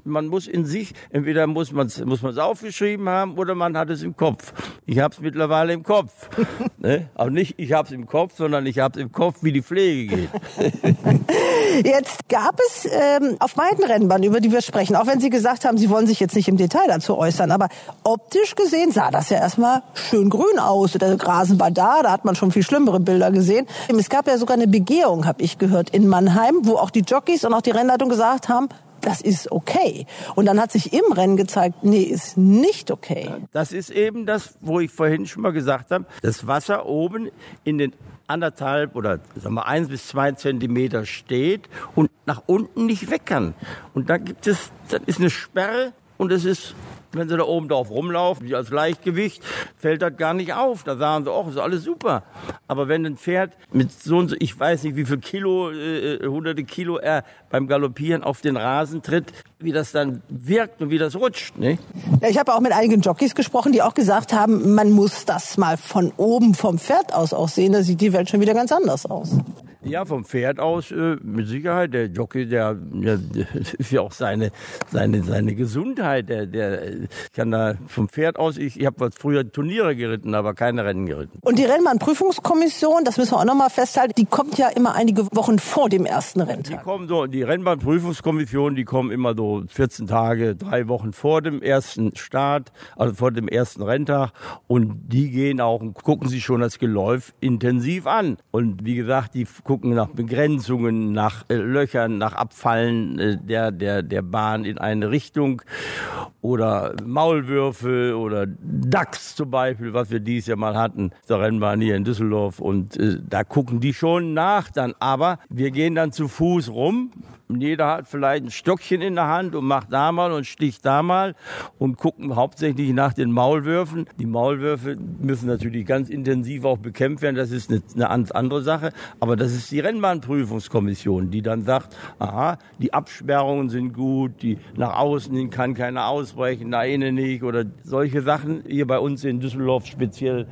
Man muss in sich, entweder muss man es muss aufgeschrieben haben oder man hat es im Kopf. Ich habe es mittlerweile im Kopf. ne? Aber nicht, ich habe es im Kopf, sondern ich habe es im Kopf, wie die Pflege geht. Jetzt gab es ähm, auf beiden Rennbahnen, über die wir sprechen, auch wenn Sie gesagt haben, Sie wollen sich jetzt nicht im Detail dazu äußern, aber optisch gesehen sah das ja erstmal schön grün aus. Der Grasen war da, da hat man schon viel schlimmere Bilder gesehen. Es gab ja sogar eine Begehung, habe ich gehört, in Mannheim, wo auch die Jockeys und auch die Rennleitung gesagt haben, das ist okay. Und dann hat sich im Rennen gezeigt, nee, ist nicht okay. Das ist eben das, wo ich vorhin schon mal gesagt habe, das Wasser oben in den anderthalb oder sagen wir eins bis zwei Zentimeter steht und nach unten nicht weg kann. Und da gibt es, das ist eine Sperre und es ist wenn sie da oben drauf rumlaufen, die als Leichtgewicht, fällt das gar nicht auf. Da sagen sie, oh, ist alles super. Aber wenn ein Pferd mit so und so, ich weiß nicht, wie viel Kilo, äh, hunderte Kilo er beim Galoppieren auf den Rasen tritt, wie das dann wirkt und wie das rutscht. Ne? Ja, ich habe auch mit einigen Jockeys gesprochen, die auch gesagt haben, man muss das mal von oben vom Pferd aus auch sehen. Da sieht die Welt schon wieder ganz anders aus. Ja, vom Pferd aus äh, mit Sicherheit. Der Jockey, der, der, ist ja auch seine, seine, seine Gesundheit. Der, der kann da vom Pferd aus, ich, ich habe früher Turniere geritten, aber keine Rennen geritten. Und die Rennbahnprüfungskommission, das müssen wir auch nochmal festhalten, die kommt ja immer einige Wochen vor dem ersten Renntag. Die kommen so, die Rennbahnprüfungskommission, die kommen immer so 14 Tage, drei Wochen vor dem ersten Start, also vor dem ersten Renntag. Und die gehen auch und gucken sich schon das Geläuf intensiv an. Und wie gesagt, die gucken nach Begrenzungen, nach äh, Löchern, nach Abfallen äh, der, der, der Bahn in eine Richtung oder Maulwürfe oder Dachs zum Beispiel, was wir dieses Jahr mal hatten, der Rennbahn hier in Düsseldorf und äh, da gucken die schon nach dann, aber wir gehen dann zu Fuß rum jeder hat vielleicht ein Stockchen in der Hand und macht da mal und sticht da mal und gucken hauptsächlich nach den Maulwürfen. Die Maulwürfe müssen natürlich ganz intensiv auch bekämpft werden. Das ist eine, eine ganz andere Sache. Aber das ist die Rennbahnprüfungskommission, die dann sagt, aha, die Absperrungen sind gut, die nach außen hin kann keiner ausbrechen, nach innen nicht oder solche Sachen. Hier bei uns in Düsseldorf speziell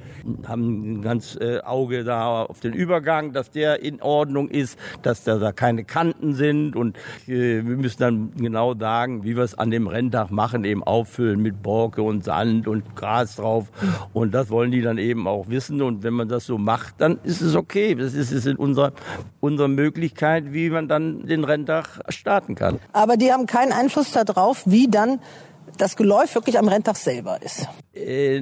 haben ein ganz äh, Auge da auf den Übergang, dass der in Ordnung ist, dass da, da keine Kanten sind und und äh, wir müssen dann genau sagen, wie wir es an dem Renntag machen, eben auffüllen mit Borke und Sand und Gras drauf. Und das wollen die dann eben auch wissen. Und wenn man das so macht, dann ist es okay. Das ist es in unserer, unserer Möglichkeit, wie man dann den Renntag starten kann. Aber die haben keinen Einfluss darauf, wie dann das Geläuf wirklich am Renntag selber ist. Äh,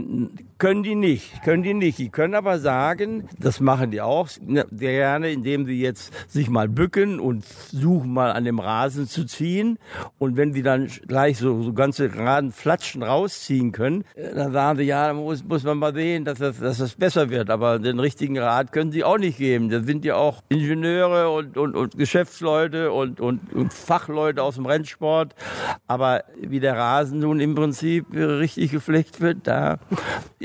können die nicht, können die nicht. Die können aber sagen, das machen die auch ne, gerne, indem sie jetzt sich mal bücken und suchen mal an dem Rasen zu ziehen. Und wenn die dann gleich so, so ganze geraden Flatschen rausziehen können, äh, dann sagen sie, ja, muss, muss man mal sehen, dass das, dass das besser wird. Aber den richtigen Rat können sie auch nicht geben. Da sind ja auch Ingenieure und, und, und Geschäftsleute und, und, und Fachleute aus dem Rennsport. Aber wie der Rasen nun im Prinzip richtig gepflegt wird, da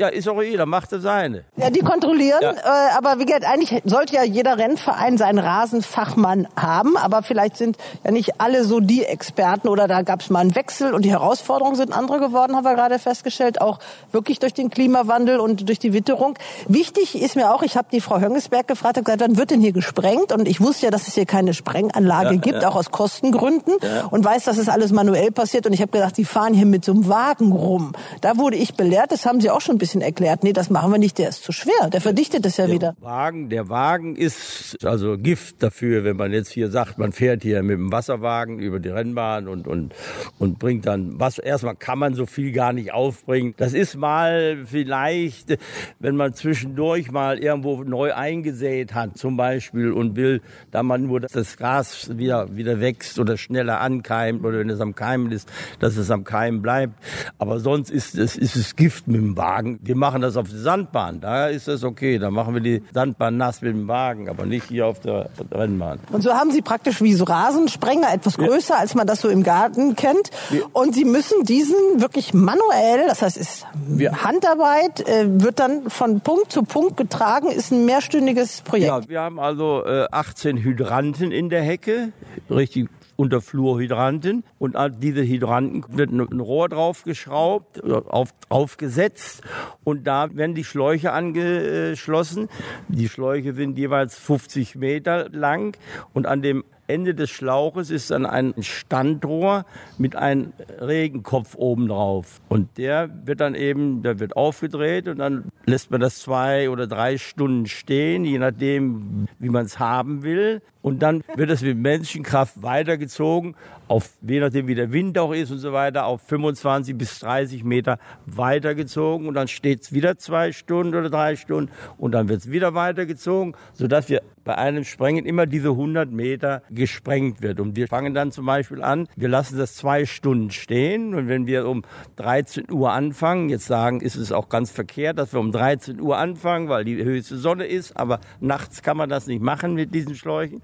ja, ist auch jeder, macht das seine. Ja, die kontrollieren, ja. äh, aber wie gesagt, eigentlich sollte ja jeder Rennverein seinen Rasenfachmann haben, aber vielleicht sind ja nicht alle so die Experten oder da gab es mal einen Wechsel und die Herausforderungen sind andere geworden, haben wir gerade festgestellt, auch wirklich durch den Klimawandel und durch die Witterung. Wichtig ist mir auch, ich habe die Frau Höngesberg gefragt, habe gesagt, wann wird denn hier gesprengt? Und ich wusste ja, dass es hier keine Sprenganlage ja, gibt, ja. auch aus Kostengründen und weiß, dass es alles manuell passiert und ich habe gedacht, die fahren hier mit so einem Wagen rum. Da wurde ich belehrt, das haben sie auch schon ein bisschen bisschen erklärt, nee, das machen wir nicht, der ist zu schwer, der verdichtet es ja der wieder. Wagen, der Wagen ist also Gift dafür, wenn man jetzt hier sagt, man fährt hier mit dem Wasserwagen über die Rennbahn und, und, und bringt dann was. Erstmal kann man so viel gar nicht aufbringen. Das ist mal vielleicht, wenn man zwischendurch mal irgendwo neu eingesät hat, zum Beispiel, und will, da man nur, dass das Gras wieder, wieder wächst oder schneller ankeimt oder wenn es am Keimen ist, dass es am Keimen bleibt. Aber sonst ist es, ist es Gift mit dem Wagen. Wir machen das auf der Sandbahn. Da ist das okay. Da machen wir die Sandbahn nass mit dem Wagen, aber nicht hier auf der Rennbahn. Und so haben Sie praktisch wie so Rasensprenger, etwas größer, ja. als man das so im Garten kennt. Ja. Und Sie müssen diesen wirklich manuell, das heißt, ist ja. Handarbeit, äh, wird dann von Punkt zu Punkt getragen, ist ein mehrstündiges Projekt. Ja, wir haben also äh, 18 Hydranten in der Hecke, richtig unter Fluorhydranten. Und an diese Hydranten wird ein Rohr draufgeschraubt, auf, aufgesetzt und da werden die Schläuche angeschlossen. Die Schläuche sind jeweils 50 Meter lang und an dem Ende des Schlauches ist dann ein Standrohr mit einem Regenkopf oben drauf. Und der wird dann eben, der wird aufgedreht und dann lässt man das zwei oder drei Stunden stehen, je nachdem, wie man es haben will. Und dann wird es mit Menschenkraft weitergezogen, auf, je nachdem wie der Wind auch ist und so weiter, auf 25 bis 30 Meter weitergezogen. Und dann steht es wieder zwei Stunden oder drei Stunden und dann wird es wieder weitergezogen, sodass wir bei einem Sprengen immer diese 100 Meter gesprengt wird. Und wir fangen dann zum Beispiel an, wir lassen das zwei Stunden stehen. Und wenn wir um 13 Uhr anfangen, jetzt sagen, ist es auch ganz verkehrt, dass wir um 13 Uhr anfangen, weil die höchste Sonne ist, aber nachts kann man das nicht machen mit diesen Schläuchen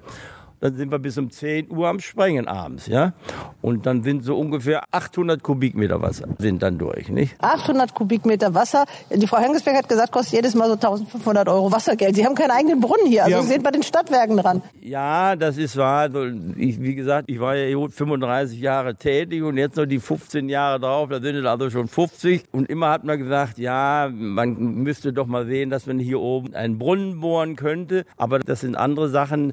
dann sind wir bis um 10 Uhr am Sprengen abends, ja. Und dann sind so ungefähr 800 Kubikmeter Wasser sind dann durch, nicht? 800 Kubikmeter Wasser. Die Frau Hengesberg hat gesagt, kostet jedes Mal so 1500 Euro Wassergeld. Sie haben keinen eigenen Brunnen hier, also ja. Sie sind bei den Stadtwerken dran. Ja, das ist wahr. Ich, wie gesagt, ich war ja 35 Jahre tätig und jetzt noch die 15 Jahre drauf, da sind es also schon 50. Und immer hat man gesagt, ja, man müsste doch mal sehen, dass man hier oben einen Brunnen bohren könnte. Aber das sind andere Sachen.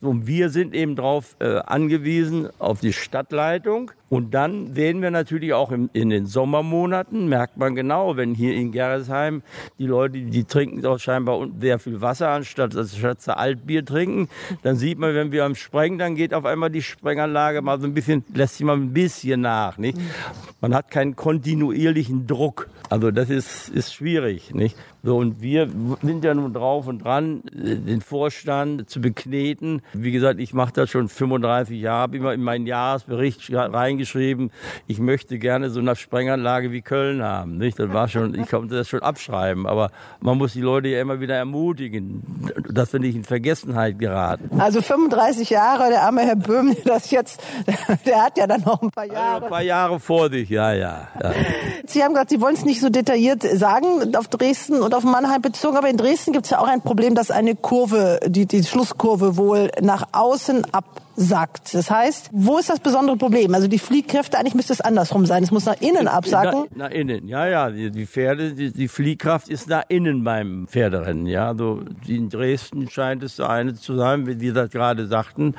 So wir sind eben darauf äh, angewiesen, auf die Stadtleitung. Und dann sehen wir natürlich auch im, in den Sommermonaten, merkt man genau, wenn hier in Gerresheim die Leute, die trinken auch scheinbar sehr viel Wasser, anstatt dass sie Altbier trinken, dann sieht man, wenn wir am Sprengen, dann geht auf einmal die Sprenganlage mal so ein bisschen, lässt sich mal ein bisschen nach. Nicht? Man hat keinen kontinuierlichen Druck. Also das ist, ist schwierig. Nicht? So, und wir sind ja nun drauf und dran, den Vorstand zu bekneten. Wie gesagt, ich mache das schon 35 Jahre, habe immer in meinen Jahresbericht reingeschrieben, ich möchte gerne so eine Sprenganlage wie Köln haben. Nicht? Das war schon, ich konnte das schon abschreiben, aber man muss die Leute ja immer wieder ermutigen, dass wir nicht in Vergessenheit geraten. Also 35 Jahre, der arme Herr Böhm, das jetzt, der hat ja dann noch ein paar Jahre. Also ein paar Jahre vor sich, ja, ja. ja. Sie haben gesagt, Sie wollen es nicht so detailliert sagen auf Dresden und auf Mannheim bezogen, aber in Dresden gibt es ja auch ein Problem, dass eine Kurve, die, die Schlusskurve wohl nach außen ab sagt. Das heißt, wo ist das besondere Problem? Also die Fliehkräfte, eigentlich müsste es andersrum sein. Es muss nach innen absacken. Nach, nach innen, ja, ja. Die, die Pferde, die, die, Fliehkraft ist nach innen beim Pferderennen. Ja, also in Dresden scheint es eine zu sein, wie die das gerade sagten,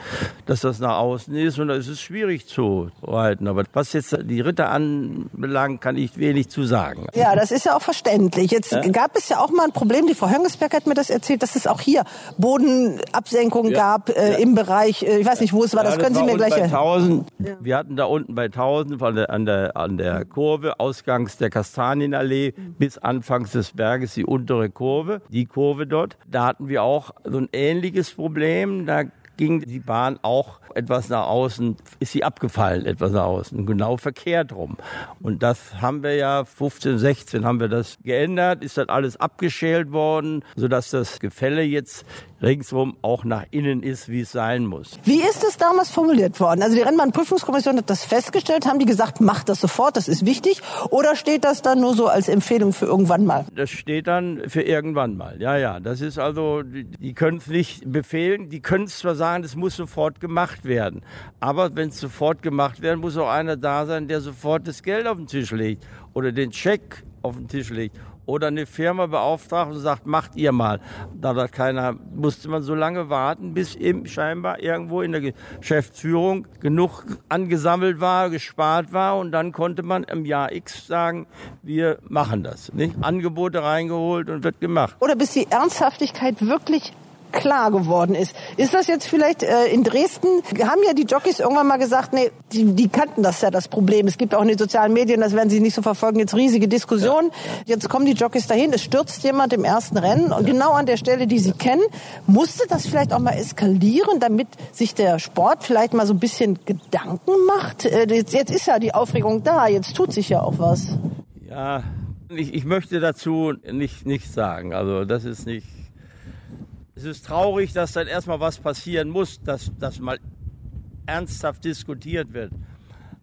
dass das nach außen ist und da ist es schwierig zu reiten. Aber was jetzt die Ritter anbelangt, kann ich wenig zu sagen. Ja, das ist ja auch verständlich. Jetzt ja? gab es ja auch mal ein Problem, die Frau Höngesberg hat mir das erzählt, dass es auch hier Bodenabsenkung ja. gab äh, ja. im Bereich, äh, ich weiß nicht, nicht, wo es war. Das ja, können das Sie mir gleich erklären. Ja. Wir hatten da unten bei 1000 von der, an, der, an der Kurve, ausgangs der Kastanienallee bis anfangs des Berges, die untere Kurve, die Kurve dort. Da hatten wir auch so ein ähnliches Problem. Da ging die Bahn auch etwas nach außen, ist sie abgefallen etwas nach außen, genau verkehrt rum. Und das haben wir ja 15, 16 haben wir das geändert, ist dann alles abgeschält worden, sodass das Gefälle jetzt ringsrum auch nach innen ist, wie es sein muss. Wie ist es damals formuliert worden? Also die Rennbahnprüfungskommission hat das festgestellt, haben die gesagt, macht das sofort, das ist wichtig, oder steht das dann nur so als Empfehlung für irgendwann mal? Das steht dann für irgendwann mal, ja, ja. Das ist also, die, die können es nicht befehlen, die können es zwar sagen, es muss sofort gemacht werden. Aber wenn es sofort gemacht werden, muss auch einer da sein, der sofort das Geld auf den Tisch legt oder den Scheck auf den Tisch legt oder eine Firma beauftragt und sagt, macht ihr mal. Da hat keiner, musste man so lange warten, bis eben scheinbar irgendwo in der Geschäftsführung genug angesammelt war, gespart war und dann konnte man im Jahr X sagen, wir machen das. Nicht? Angebote reingeholt und wird gemacht. Oder bis die Ernsthaftigkeit wirklich klar geworden ist. Ist das jetzt vielleicht äh, in Dresden, haben ja die Jockeys irgendwann mal gesagt, nee, die, die kannten das ja, das Problem. Es gibt auch in den sozialen Medien, das werden sie nicht so verfolgen, jetzt riesige Diskussionen. Ja. Jetzt kommen die Jockeys dahin, es stürzt jemand im ersten Rennen und genau an der Stelle, die sie kennen, musste das vielleicht auch mal eskalieren, damit sich der Sport vielleicht mal so ein bisschen Gedanken macht? Äh, jetzt, jetzt ist ja die Aufregung da, jetzt tut sich ja auch was. Ja, ich, ich möchte dazu nicht, nicht sagen. Also das ist nicht es ist traurig, dass dann erstmal was passieren muss, dass das mal ernsthaft diskutiert wird.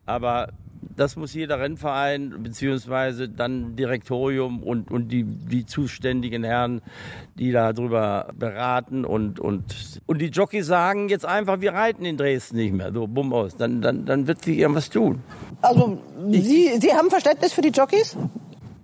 Aber das muss jeder Rennverein beziehungsweise dann Direktorium und, und die, die zuständigen Herren, die darüber beraten und, und, und die Jockeys sagen jetzt einfach, wir reiten in Dresden nicht mehr, so bumm aus. Dann, dann, dann wird sich irgendwas tun. Also Sie, Sie haben Verständnis für die Jockeys?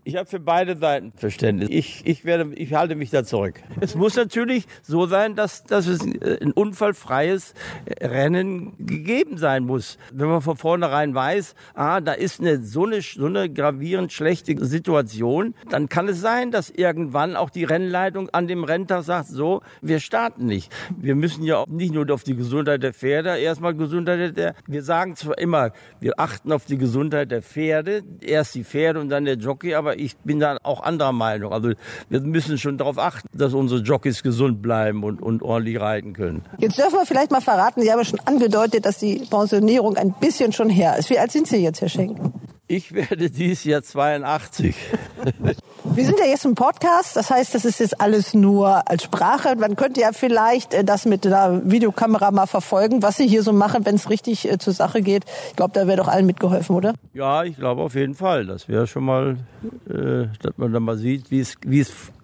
Ich habe für beide Seiten Verständnis. Ich, ich, werde, ich halte mich da zurück. Es muss natürlich so sein, dass, dass es ein unfallfreies Rennen gegeben sein muss. Wenn man von vornherein weiß, ah, da ist eine, so, eine, so eine gravierend schlechte Situation, dann kann es sein, dass irgendwann auch die Rennleitung an dem Renntag sagt, so, wir starten nicht. Wir müssen ja nicht nur auf die Gesundheit der Pferde, erstmal Gesundheit der, wir sagen zwar immer, wir achten auf die Gesundheit der Pferde, erst die Pferde und dann der Jockey, aber ich bin da auch anderer Meinung. Also wir müssen schon darauf achten, dass unsere Jockeys gesund bleiben und, und ordentlich reiten können. Jetzt dürfen wir vielleicht mal verraten, Sie haben ja schon angedeutet, dass die Pensionierung ein bisschen schon her ist. Wie alt sind Sie jetzt, Herr Schenk? Ich werde dieses Jahr 82. Wir sind ja jetzt im Podcast, das heißt, das ist jetzt alles nur als Sprache. Man könnte ja vielleicht äh, das mit der Videokamera mal verfolgen, was Sie hier so machen, wenn es richtig äh, zur Sache geht. Ich glaube, da wäre doch allen mitgeholfen, oder? Ja, ich glaube auf jeden Fall. Das wäre schon mal, äh, dass man dann mal sieht, wie es,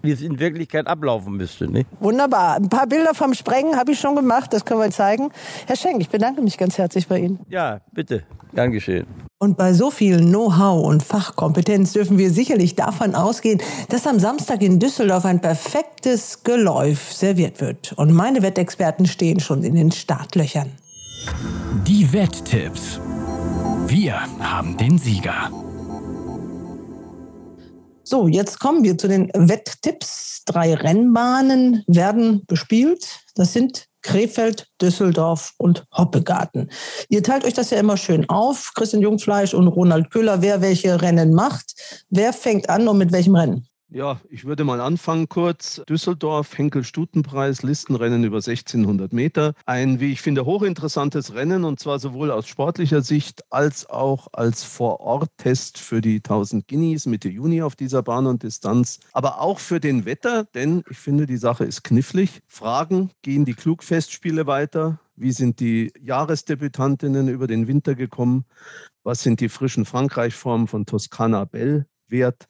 wie es, in Wirklichkeit ablaufen müsste. Nicht? Wunderbar. Ein paar Bilder vom Sprengen habe ich schon gemacht, das können wir zeigen. Herr Schenk, ich bedanke mich ganz herzlich bei Ihnen. Ja, bitte. Gern geschehen. Und bei so viel Know-how und Fachkompetenz dürfen wir sicherlich davon ausgehen, dass am Samstag in Düsseldorf ein perfektes Geläuf serviert wird. Und meine Wettexperten stehen schon in den Startlöchern. Die Wetttipps. Wir haben den Sieger. So, jetzt kommen wir zu den Wetttipps. Drei Rennbahnen werden bespielt. Das sind Krefeld, Düsseldorf und Hoppegarten. Ihr teilt euch das ja immer schön auf, Christian Jungfleisch und Ronald Köhler, wer welche Rennen macht. Wer fängt an und mit welchem Rennen? Ja, ich würde mal anfangen kurz. Düsseldorf, Henkel-Stutenpreis, Listenrennen über 1600 Meter. Ein, wie ich finde, hochinteressantes Rennen und zwar sowohl aus sportlicher Sicht als auch als Vor-Ort-Test für die 1000 Guineas Mitte Juni auf dieser Bahn und Distanz. Aber auch für den Wetter, denn ich finde, die Sache ist knifflig. Fragen, gehen die Klugfestspiele weiter? Wie sind die Jahresdebütantinnen über den Winter gekommen? Was sind die frischen Frankreich-Formen von Toskana Bell wert?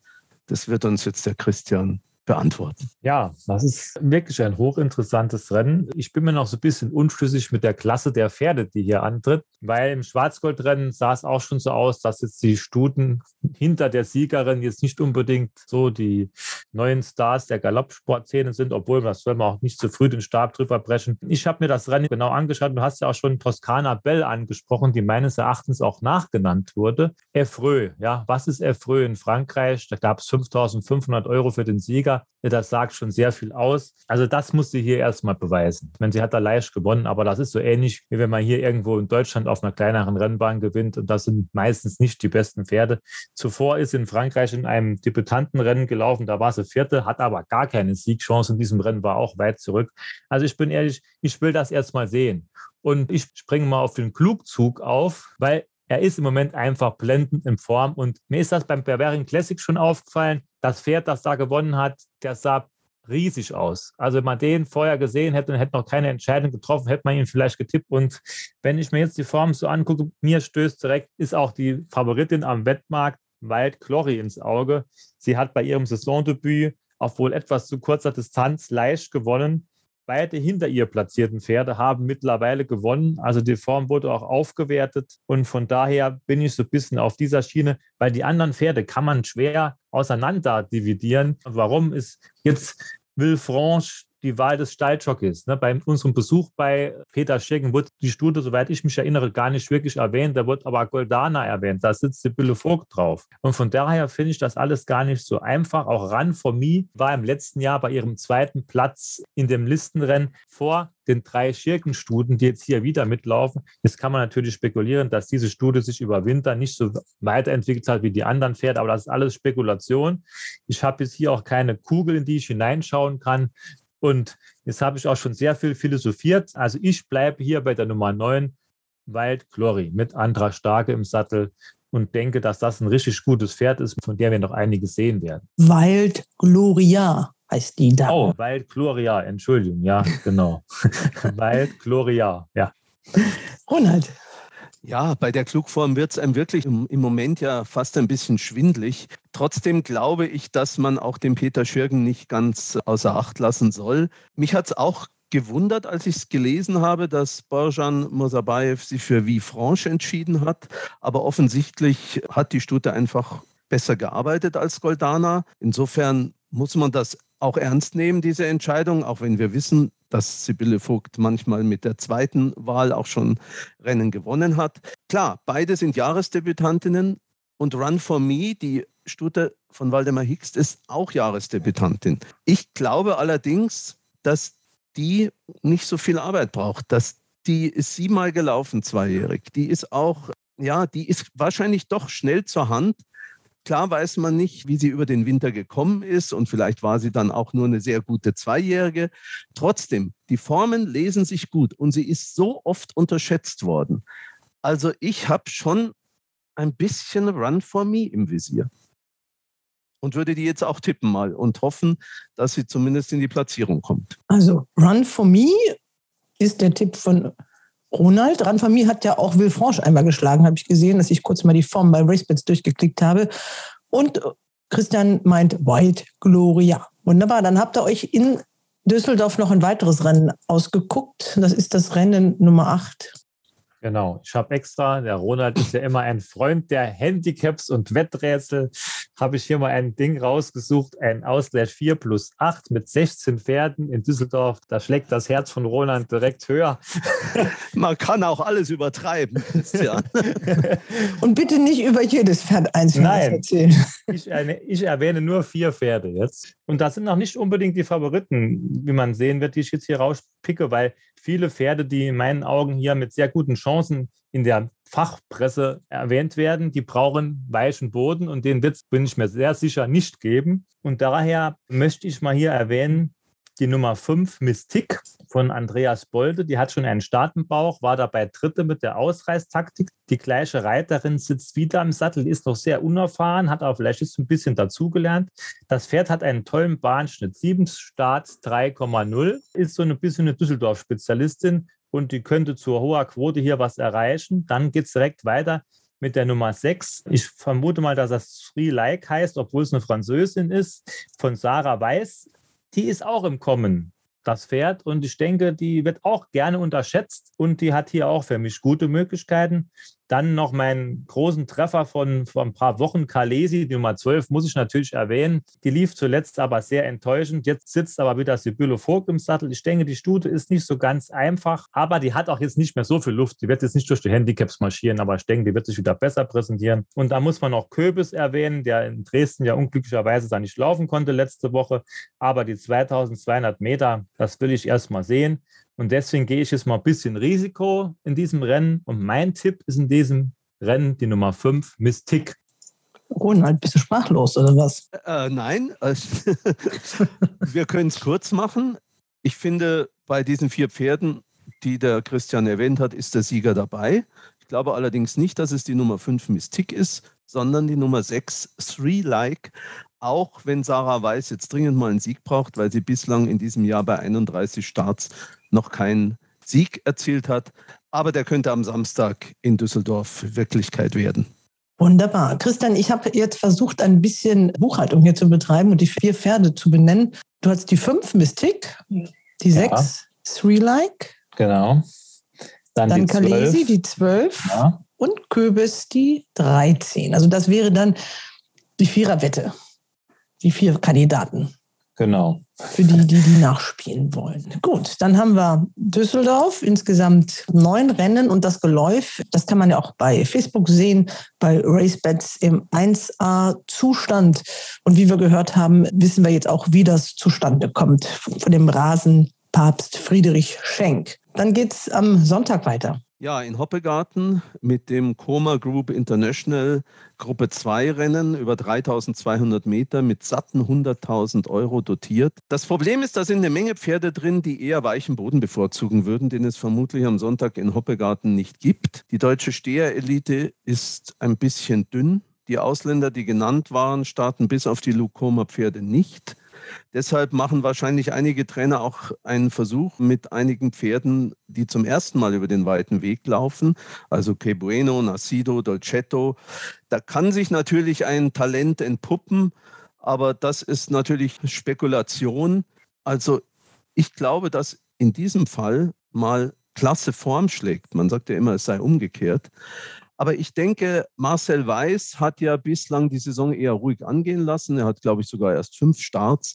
Das wird uns jetzt der Christian beantworten. Ja, das ist wirklich ein hochinteressantes Rennen. Ich bin mir noch so ein bisschen unschlüssig mit der Klasse der Pferde, die hier antritt, weil im Schwarzgoldrennen sah es auch schon so aus, dass jetzt die Stuten hinter der Siegerin jetzt nicht unbedingt so die neuen Stars der Galoppsportszene sind, obwohl das soll man auch nicht zu früh den Stab drüber brechen. Ich habe mir das Rennen genau angeschaut. Du hast ja auch schon Toskana Bell angesprochen, die meines Erachtens auch nachgenannt wurde. Efreux, ja, was ist Efreux in Frankreich? Da gab es 5500 Euro für den Sieger. Liga. Das sagt schon sehr viel aus. Also das muss sie hier erstmal beweisen. Ich meine, sie hat da leicht gewonnen, aber das ist so ähnlich, wie wenn man hier irgendwo in Deutschland auf einer kleineren Rennbahn gewinnt und das sind meistens nicht die besten Pferde. Zuvor ist in Frankreich in einem Debütantenrennen gelaufen, da war sie Vierte, hat aber gar keine Siegchance in diesem Rennen, war auch weit zurück. Also ich bin ehrlich, ich will das erstmal sehen. Und ich springe mal auf den Klugzug auf, weil er ist im Moment einfach blendend in Form. Und mir ist das beim Bavarian Classic schon aufgefallen. Das Pferd, das da gewonnen hat, der sah riesig aus. Also wenn man den vorher gesehen hätte und hätte noch keine Entscheidung getroffen, hätte man ihn vielleicht getippt. Und wenn ich mir jetzt die Form so angucke, mir stößt direkt, ist auch die Favoritin am Wettmarkt Wild Glory ins Auge. Sie hat bei ihrem Saisondebüt auf wohl etwas zu kurzer Distanz leicht gewonnen. Beide hinter ihr platzierten Pferde haben mittlerweile gewonnen. Also die Form wurde auch aufgewertet. Und von daher bin ich so ein bisschen auf dieser Schiene, weil die anderen Pferde kann man schwer auseinander dividieren. Warum ist jetzt Villefranche die Wahl des Stalljockeys. Ne? Bei unserem Besuch bei Peter Schirgen wird die Studie, soweit ich mich erinnere, gar nicht wirklich erwähnt. Da wird aber Goldana erwähnt. Da sitzt Sibylle Vogt drauf. Und von daher finde ich das alles gar nicht so einfach. Auch Ran for Me war im letzten Jahr bei ihrem zweiten Platz in dem Listenrennen vor den drei Schirkenstuden, die jetzt hier wieder mitlaufen. Jetzt kann man natürlich spekulieren, dass diese Studie sich über Winter nicht so weiterentwickelt hat wie die anderen Pferde, aber das ist alles Spekulation. Ich habe jetzt hier auch keine Kugel, in die ich hineinschauen kann. Und jetzt habe ich auch schon sehr viel philosophiert. Also ich bleibe hier bei der Nummer 9, Wild Glory, mit Andra Starke im Sattel und denke, dass das ein richtig gutes Pferd ist, von der wir noch einiges sehen werden. Wild Gloria heißt die da. Oh, Wild Gloria, Entschuldigung, ja, genau. Wild Gloria, ja. Ronald. Ja, bei der Klugform wird es einem wirklich im, im, Moment ja fast ein bisschen schwindlig. Trotzdem glaube ich, dass man auch den Peter Schürgen nicht ganz außer Acht lassen soll. Mich hat es auch gewundert, als ich es gelesen habe, dass Borjan Mosabayev sich für Villefranche entschieden hat. Aber offensichtlich hat die Stute einfach besser gearbeitet als Goldana. Insofern muss man das auch ernst nehmen, diese Entscheidung, auch wenn wir wissen, dass Sibylle Vogt manchmal mit der zweiten Wahl auch schon Rennen gewonnen hat. Klar, beide sind Jahresdebütantinnen und Run for Me, die Stute von Waldemar Hickst, ist auch Jahresdebütantin. Ich glaube allerdings, dass die nicht so viel Arbeit braucht, dass die ist siebenmal gelaufen, zweijährig. Die ist auch, ja, die ist wahrscheinlich doch schnell zur Hand Klar weiß man nicht, wie sie über den Winter gekommen ist und vielleicht war sie dann auch nur eine sehr gute Zweijährige. Trotzdem, die Formen lesen sich gut und sie ist so oft unterschätzt worden. Also ich habe schon ein bisschen Run for Me im Visier und würde die jetzt auch tippen mal und hoffen, dass sie zumindest in die Platzierung kommt. Also Run for Me ist der Tipp von Ronald Ranfamie hat ja auch Villefranche einmal geschlagen, habe ich gesehen, dass ich kurz mal die Form bei RaceBets durchgeklickt habe. Und Christian meint White Gloria. Wunderbar, dann habt ihr euch in Düsseldorf noch ein weiteres Rennen ausgeguckt. Das ist das Rennen Nummer 8. Genau, ich habe extra, der Ronald ist ja immer ein Freund der Handicaps und Wetträtsel, habe ich hier mal ein Ding rausgesucht, ein Ausgleich 4 plus 8 mit 16 Pferden in Düsseldorf. Da schlägt das Herz von Ronald direkt höher. Man kann auch alles übertreiben, Christian. und bitte nicht über jedes Pferd einzeln erzählen. Ich, ich erwähne nur vier Pferde jetzt. Und das sind noch nicht unbedingt die Favoriten, wie man sehen wird, die ich jetzt hier rauspicke, weil viele Pferde, die in meinen Augen hier mit sehr guten Chancen in der Fachpresse erwähnt werden, die brauchen weichen Boden und den Witz bin ich mir sehr sicher nicht geben. Und daher möchte ich mal hier erwähnen, die Nummer 5 Mystik von Andreas Bolde, die hat schon einen Startenbauch, war dabei Dritte mit der Ausreißtaktik. Die gleiche Reiterin sitzt wieder im Sattel, ist noch sehr unerfahren, hat auch vielleicht ein bisschen dazugelernt. Das Pferd hat einen tollen Bahnschnitt, 7 Starts 3,0, ist so ein bisschen eine Düsseldorf-Spezialistin und die könnte zur hoher Quote hier was erreichen. Dann geht es direkt weiter mit der Nummer 6. Ich vermute mal, dass das Free Like heißt, obwohl es eine Französin ist, von Sarah Weiß. Die ist auch im Kommen das Pferd. Und ich denke, die wird auch gerne unterschätzt und die hat hier auch für mich gute Möglichkeiten. Dann noch meinen großen Treffer von vor ein paar Wochen, Kalesi, Nummer 12, muss ich natürlich erwähnen. Die lief zuletzt aber sehr enttäuschend. Jetzt sitzt aber wieder Sibylle Vogt im Sattel. Ich denke, die Stute ist nicht so ganz einfach, aber die hat auch jetzt nicht mehr so viel Luft. Die wird jetzt nicht durch die Handicaps marschieren, aber ich denke, die wird sich wieder besser präsentieren. Und da muss man auch Köbis erwähnen, der in Dresden ja unglücklicherweise da nicht laufen konnte letzte Woche. Aber die 2200 Meter, das will ich erst mal sehen. Und deswegen gehe ich jetzt mal ein bisschen Risiko in diesem Rennen. Und mein Tipp ist in diesem Rennen die Nummer 5, Mystik. Ronald, bist du sprachlos oder was? Äh, nein, wir können es kurz machen. Ich finde, bei diesen vier Pferden, die der Christian erwähnt hat, ist der Sieger dabei. Ich glaube allerdings nicht, dass es die Nummer 5 Mystik ist, sondern die Nummer 6 Three Like. Auch wenn Sarah Weiß jetzt dringend mal einen Sieg braucht, weil sie bislang in diesem Jahr bei 31 Starts noch keinen Sieg erzielt hat. Aber der könnte am Samstag in Düsseldorf Wirklichkeit werden. Wunderbar. Christian, ich habe jetzt versucht, ein bisschen Buchhaltung hier zu betreiben und die vier Pferde zu benennen. Du hast die fünf Mystik, Die ja. 6, Three Like. Genau. Dann, dann die Kalesi, 12. die 12. Ja. Und Köbis, die 13. Also das wäre dann die Viererwette. Die vier Kandidaten. Genau. Für die, die, die nachspielen wollen. Gut, dann haben wir Düsseldorf, insgesamt neun Rennen und das Geläuf, das kann man ja auch bei Facebook sehen, bei RaceBets im 1A-Zustand. Und wie wir gehört haben, wissen wir jetzt auch, wie das zustande kommt von dem Rasenpapst Friedrich Schenk. Dann geht es am Sonntag weiter. Ja, in Hoppegarten mit dem Koma Group International Gruppe 2 Rennen über 3200 Meter mit satten 100.000 Euro dotiert. Das Problem ist, da sind eine Menge Pferde drin, die eher weichen Boden bevorzugen würden, den es vermutlich am Sonntag in Hoppegarten nicht gibt. Die deutsche Steherelite ist ein bisschen dünn. Die Ausländer, die genannt waren, starten bis auf die Lukoma Pferde nicht. Deshalb machen wahrscheinlich einige Trainer auch einen Versuch mit einigen Pferden, die zum ersten Mal über den weiten Weg laufen. Also Que Bueno, Nacido, Dolcetto. Da kann sich natürlich ein Talent entpuppen, aber das ist natürlich Spekulation. Also ich glaube, dass in diesem Fall mal klasse Form schlägt. Man sagt ja immer, es sei umgekehrt. Aber ich denke, Marcel Weiß hat ja bislang die Saison eher ruhig angehen lassen. Er hat, glaube ich, sogar erst fünf Starts.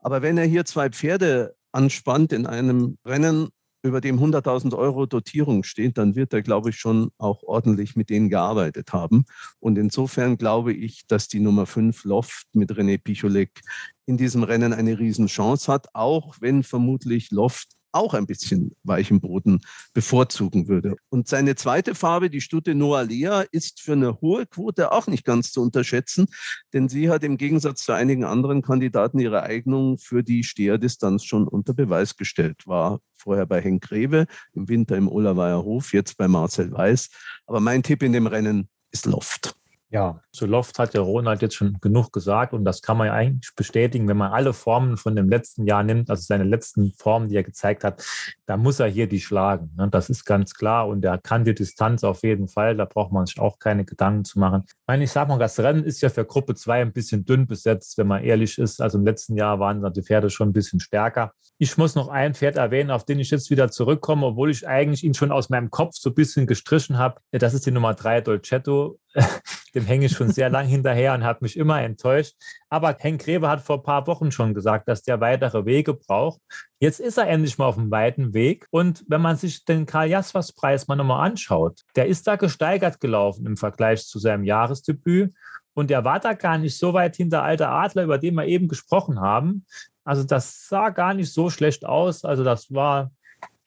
Aber wenn er hier zwei Pferde anspannt in einem Rennen, über dem 100.000 Euro Dotierung steht, dann wird er, glaube ich, schon auch ordentlich mit denen gearbeitet haben. Und insofern glaube ich, dass die Nummer 5 Loft mit René Picholek in diesem Rennen eine Riesenchance hat, auch wenn vermutlich Loft auch ein bisschen weichen Boden bevorzugen würde. Und seine zweite Farbe, die Stute Noalea, ist für eine hohe Quote auch nicht ganz zu unterschätzen, denn sie hat im Gegensatz zu einigen anderen Kandidaten ihre Eignung für die Steherdistanz schon unter Beweis gestellt. War vorher bei Henk Greve, im Winter im Olerweier Hof, jetzt bei Marcel Weiß. Aber mein Tipp in dem Rennen ist Loft. Ja, zu Loft hat der Ronald jetzt schon genug gesagt und das kann man ja eigentlich bestätigen, wenn man alle Formen von dem letzten Jahr nimmt, also seine letzten Formen, die er gezeigt hat, da muss er hier die schlagen. Ne? Das ist ganz klar und er kann die Distanz auf jeden Fall, da braucht man sich auch keine Gedanken zu machen. Ich meine, ich sage mal, das Rennen ist ja für Gruppe 2 ein bisschen dünn besetzt, wenn man ehrlich ist. Also im letzten Jahr waren die Pferde schon ein bisschen stärker. Ich muss noch ein Pferd erwähnen, auf den ich jetzt wieder zurückkomme, obwohl ich eigentlich ihn schon aus meinem Kopf so ein bisschen gestrichen habe. Das ist die Nummer 3, Dolcetto. Dem hänge ich schon sehr lang hinterher und habe mich immer enttäuscht. Aber Henk Grebe hat vor ein paar Wochen schon gesagt, dass der weitere Wege braucht. Jetzt ist er endlich mal auf dem weiten Weg. Und wenn man sich den Karl Jaswas Preis mal nochmal anschaut, der ist da gesteigert gelaufen im Vergleich zu seinem Jahresdebüt. Und der war da gar nicht so weit hinter Alter Adler, über den wir eben gesprochen haben. Also das sah gar nicht so schlecht aus. Also das war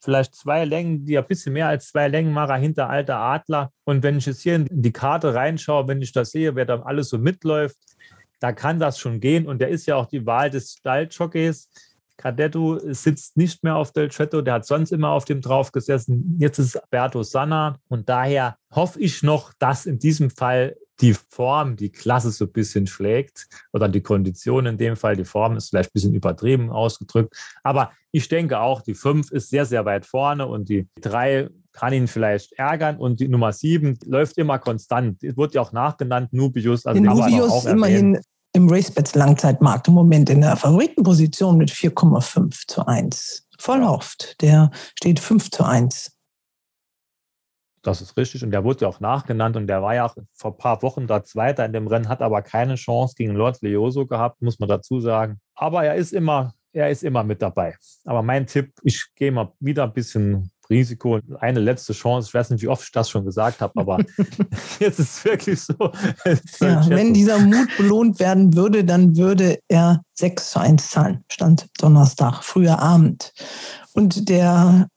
vielleicht zwei Längen, die ein bisschen mehr als zwei Längenmacher hinter alter Adler. Und wenn ich jetzt hier in die Karte reinschaue, wenn ich das sehe, wer da alles so mitläuft, da kann das schon gehen. Und der ist ja auch die Wahl des Stalljockeys. Cadetto sitzt nicht mehr auf Del Cetto, der hat sonst immer auf dem drauf gesessen. Jetzt ist Berto Sanna und daher hoffe ich noch, dass in diesem Fall die Form, die Klasse so ein bisschen schlägt oder die Kondition in dem Fall, die Form ist vielleicht ein bisschen übertrieben ausgedrückt. Aber ich denke auch, die 5 ist sehr, sehr weit vorne und die 3 kann ihn vielleicht ärgern und die Nummer 7 läuft immer konstant. Wird ja auch nachgenannt, Nubius. Also Nubius immerhin im RaceBets Langzeitmarkt im Moment in der Favoritenposition mit 4,5 zu 1. Vollhauft, der steht 5 zu 1. Das ist richtig. Und der wurde ja auch nachgenannt und der war ja auch vor ein paar Wochen da Zweiter in dem Rennen, hat aber keine Chance gegen Lord Leoso gehabt, muss man dazu sagen. Aber er ist immer, er ist immer mit dabei. Aber mein Tipp, ich gehe mal wieder ein bisschen Risiko. Eine letzte Chance. Ich weiß nicht, wie oft ich das schon gesagt habe, aber jetzt ist es wirklich so. Ja, wenn dieser Mut belohnt werden würde, dann würde er 6 zu 1 zahlen. Stand Donnerstag, früher Abend. Und der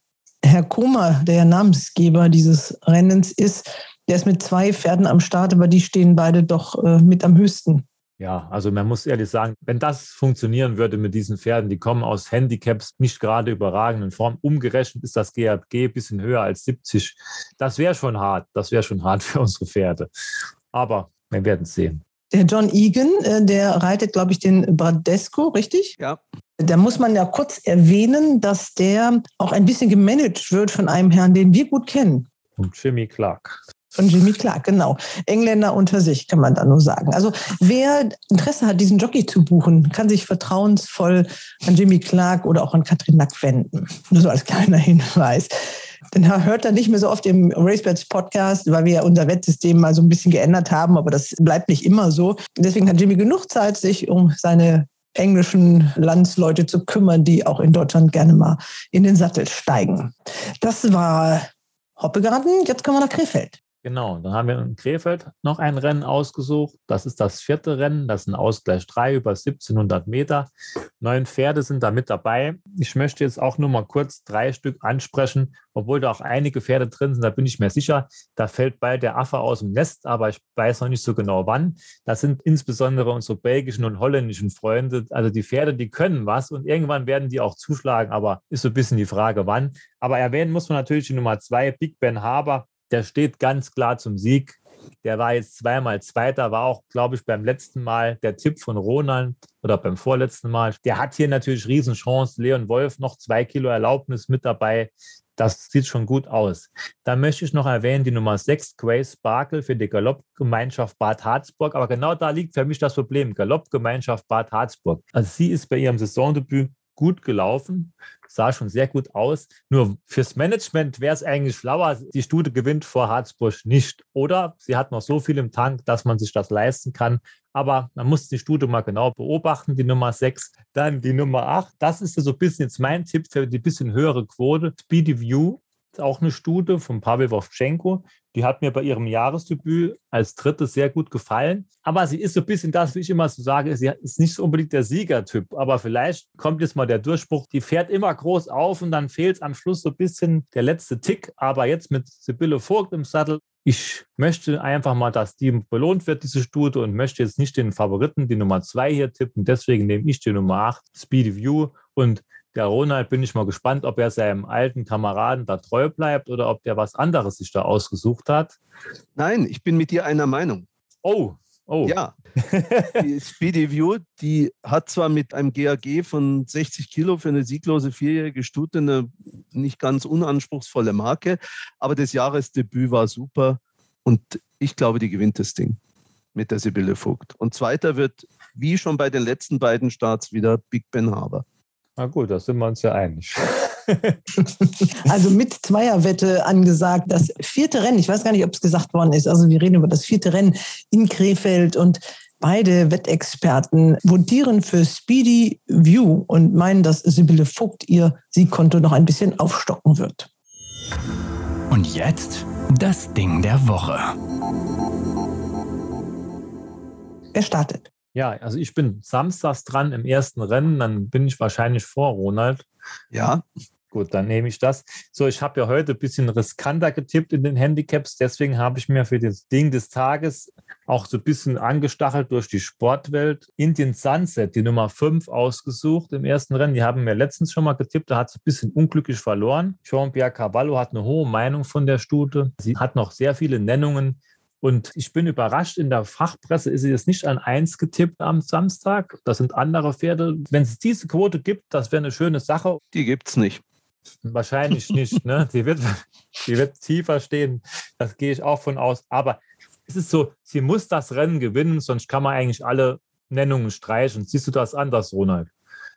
Herr Koma, der Namensgeber dieses Rennens ist, der ist mit zwei Pferden am Start, aber die stehen beide doch äh, mit am höchsten. Ja, also man muss ehrlich sagen, wenn das funktionieren würde mit diesen Pferden, die kommen aus Handicaps nicht gerade überragenden Form. Umgerechnet ist das GRG ein bisschen höher als 70. Das wäre schon hart. Das wäre schon hart für unsere Pferde. Aber wir werden es sehen. Der John Egan, äh, der reitet, glaube ich, den Bradesco, richtig? Ja. Da muss man ja kurz erwähnen, dass der auch ein bisschen gemanagt wird von einem Herrn, den wir gut kennen. Und Jimmy Clark. Von Jimmy Clark, genau. Engländer unter sich, kann man da nur sagen. Also wer Interesse hat, diesen Jockey zu buchen, kann sich vertrauensvoll an Jimmy Clark oder auch an Katrin Nack wenden. Nur so als kleiner Hinweis. Dann hört er nicht mehr so oft im RaceBets Podcast, weil wir ja unser Wettsystem mal so ein bisschen geändert haben, aber das bleibt nicht immer so. Deswegen hat Jimmy genug Zeit, sich um seine englischen Landsleute zu kümmern, die auch in Deutschland gerne mal in den Sattel steigen. Das war Hoppegarten, jetzt kommen wir nach Krefeld. Genau, dann haben wir in Krefeld noch ein Rennen ausgesucht. Das ist das vierte Rennen, das ist ein Ausgleich 3 über 1700 Meter. Neun Pferde sind da mit dabei. Ich möchte jetzt auch nur mal kurz drei Stück ansprechen, obwohl da auch einige Pferde drin sind, da bin ich mir sicher. Da fällt bald der Affe aus dem Nest, aber ich weiß noch nicht so genau wann. Das sind insbesondere unsere belgischen und holländischen Freunde. Also die Pferde, die können was und irgendwann werden die auch zuschlagen, aber ist so ein bisschen die Frage, wann. Aber erwähnen muss man natürlich die Nummer zwei, Big Ben Haber der steht ganz klar zum Sieg. Der war jetzt zweimal Zweiter, war auch, glaube ich, beim letzten Mal der Tipp von Ronald oder beim vorletzten Mal. Der hat hier natürlich Riesenchance. Leon Wolf noch zwei Kilo Erlaubnis mit dabei. Das sieht schon gut aus. Dann möchte ich noch erwähnen, die Nummer 6, Grace Sparkle für die Galoppgemeinschaft Bad Harzburg. Aber genau da liegt für mich das Problem. Galoppgemeinschaft Bad Harzburg. Also sie ist bei ihrem Saisondebüt gut gelaufen, sah schon sehr gut aus. Nur fürs Management wäre es eigentlich schlauer, die Stute gewinnt vor Harzburg nicht. Oder sie hat noch so viel im Tank, dass man sich das leisten kann. Aber man muss die Stute mal genau beobachten, die Nummer 6. Dann die Nummer 8. Das ist so ein bisschen jetzt mein Tipp für die bisschen höhere Quote. Speedy View auch eine Stute von Pavel Wovchenko. Die hat mir bei ihrem Jahresdebüt als dritte sehr gut gefallen. Aber sie ist so ein bisschen das, wie ich immer so sage, sie ist nicht so unbedingt der Siegertyp. Aber vielleicht kommt jetzt mal der Durchbruch. Die fährt immer groß auf und dann fehlt am Schluss so ein bisschen der letzte Tick. Aber jetzt mit Sibylle Vogt im Sattel, ich möchte einfach mal, dass die belohnt wird, diese Stute, und möchte jetzt nicht den Favoriten, die Nummer zwei hier tippen. Deswegen nehme ich die Nummer acht, Speedy View. Und der Ronald bin ich mal gespannt, ob er seinem alten Kameraden da treu bleibt oder ob der was anderes sich da ausgesucht hat. Nein, ich bin mit dir einer Meinung. Oh, oh. Ja, die Speedy View, die hat zwar mit einem GAG von 60 Kilo für eine sieglose vierjährige Stute eine nicht ganz unanspruchsvolle Marke, aber das Jahresdebüt war super und ich glaube, die gewinnt das Ding mit der Sibylle Vogt. Und zweiter wird, wie schon bei den letzten beiden Starts, wieder Big Ben Haber. Na gut, da sind wir uns ja einig. also mit Zweierwette angesagt. Das vierte Rennen, ich weiß gar nicht, ob es gesagt worden ist. Also wir reden über das vierte Rennen in Krefeld und beide Wettexperten votieren für Speedy View und meinen, dass Sibylle Vogt ihr Siegkonto noch ein bisschen aufstocken wird. Und jetzt das Ding der Woche. Wer startet? Ja, also ich bin samstags dran im ersten Rennen, dann bin ich wahrscheinlich vor Ronald. Ja. Gut, dann nehme ich das. So, ich habe ja heute ein bisschen riskanter getippt in den Handicaps, deswegen habe ich mir für das Ding des Tages auch so ein bisschen angestachelt durch die Sportwelt Indian Sunset, die Nummer 5 ausgesucht im ersten Rennen. Die haben mir letztens schon mal getippt, da hat sie ein bisschen unglücklich verloren. Jean-Pierre Cavallo hat eine hohe Meinung von der Stute. Sie hat noch sehr viele Nennungen und ich bin überrascht, in der Fachpresse ist sie jetzt nicht an eins getippt am Samstag. Das sind andere Pferde. Wenn es diese Quote gibt, das wäre eine schöne Sache. Die gibt es nicht. Wahrscheinlich nicht. Ne? Die, wird, die wird tiefer stehen. Das gehe ich auch von aus. Aber es ist so, sie muss das Rennen gewinnen, sonst kann man eigentlich alle Nennungen streichen. Siehst du das anders, Ronald?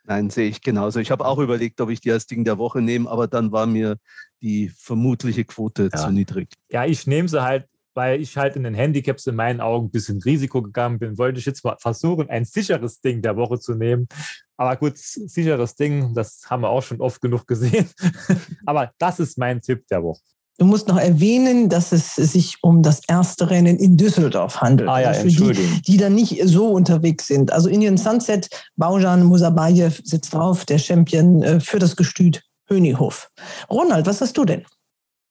Nein, sehe ich genauso. Ich habe auch überlegt, ob ich die als Ding der Woche nehme, aber dann war mir die vermutliche Quote ja. zu niedrig. Ja, ich nehme sie halt weil ich halt in den Handicaps in meinen Augen ein bisschen Risiko gegangen bin, wollte ich jetzt mal versuchen, ein sicheres Ding der Woche zu nehmen. Aber gut, sicheres Ding, das haben wir auch schon oft genug gesehen. Aber das ist mein Tipp der Woche. Du musst noch erwähnen, dass es sich um das erste Rennen in Düsseldorf handelt. Ah ja, also für die, die da nicht so unterwegs sind. Also Indian Sunset, Baujan Musabayev sitzt drauf, der Champion äh, für das Gestüt Hönighof. Ronald, was hast du denn?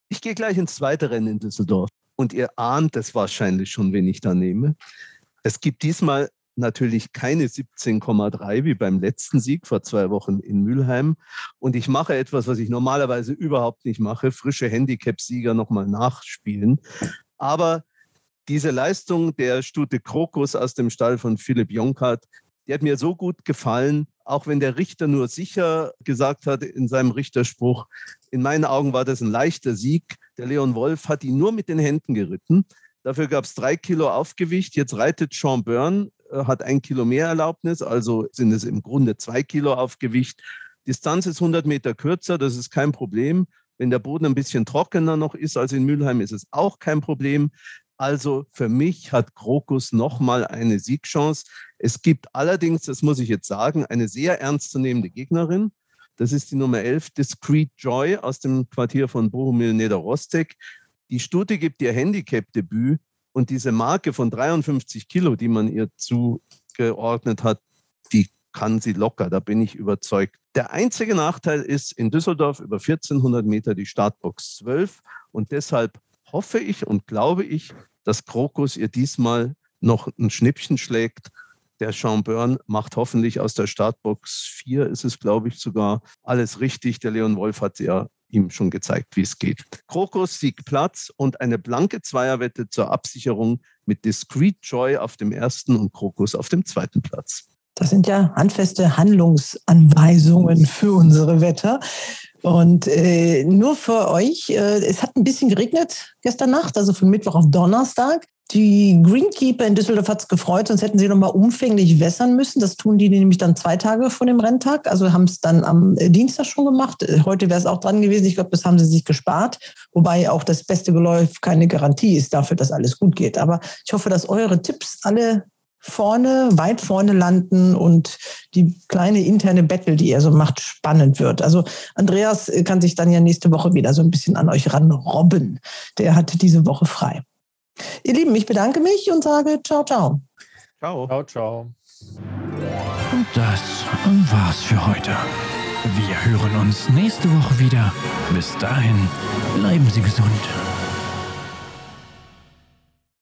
Ich gehe gleich ins zweite Rennen in Düsseldorf und ihr ahnt es wahrscheinlich schon, wen ich da nehme. Es gibt diesmal natürlich keine 17,3 wie beim letzten Sieg vor zwei Wochen in Mülheim. Und ich mache etwas, was ich normalerweise überhaupt nicht mache, frische Handicap-Sieger nochmal nachspielen. Aber diese Leistung der Stute Krokus aus dem Stall von Philipp Jonkert, die hat mir so gut gefallen, auch wenn der Richter nur sicher gesagt hat in seinem Richterspruch. In meinen Augen war das ein leichter Sieg. Der Leon Wolf hat ihn nur mit den Händen geritten. Dafür gab es drei Kilo Aufgewicht. Jetzt reitet Sean Byrne, äh, hat ein Kilo mehr Erlaubnis, also sind es im Grunde zwei Kilo Aufgewicht. Distanz ist 100 Meter kürzer, das ist kein Problem. Wenn der Boden ein bisschen trockener noch ist als in Mülheim, ist es auch kein Problem. Also für mich hat Krokus nochmal eine Siegchance. Es gibt allerdings, das muss ich jetzt sagen, eine sehr ernstzunehmende Gegnerin. Das ist die Nummer 11, Discreet Joy aus dem Quartier von Bohumil Nederostek. Die Stute gibt ihr Handicap-Debüt und diese Marke von 53 Kilo, die man ihr zugeordnet hat, die kann sie locker, da bin ich überzeugt. Der einzige Nachteil ist in Düsseldorf über 1400 Meter die Startbox 12 und deshalb hoffe ich und glaube ich, dass Krokus ihr diesmal noch ein Schnippchen schlägt der Sean Byrne macht hoffentlich aus der Startbox 4, ist es, glaube ich, sogar alles richtig. Der Leon Wolf hat ja ihm schon gezeigt, wie es geht. Krokus siegt Platz und eine blanke Zweierwette zur Absicherung mit Discreet Joy auf dem ersten und Krokus auf dem zweiten Platz. Das sind ja handfeste Handlungsanweisungen für unsere Wetter. Und äh, nur für euch, äh, es hat ein bisschen geregnet gestern Nacht, also von Mittwoch auf Donnerstag. Die Greenkeeper in Düsseldorf hat es gefreut, sonst hätten sie nochmal umfänglich wässern müssen. Das tun die nämlich dann zwei Tage vor dem Renntag. Also haben es dann am äh, Dienstag schon gemacht. Äh, heute wäre es auch dran gewesen. Ich glaube, das haben sie sich gespart. Wobei auch das beste Geläuf keine Garantie ist dafür, dass alles gut geht. Aber ich hoffe, dass eure Tipps alle vorne, weit vorne landen und die kleine interne Battle, die er so macht, spannend wird. Also Andreas äh, kann sich dann ja nächste Woche wieder so ein bisschen an euch ranrobben. Der hatte diese Woche frei. Ihr Lieben, ich bedanke mich und sage ciao, ciao. Ciao. Ciao, ciao. Und das war's für heute. Wir hören uns nächste Woche wieder. Bis dahin, bleiben Sie gesund.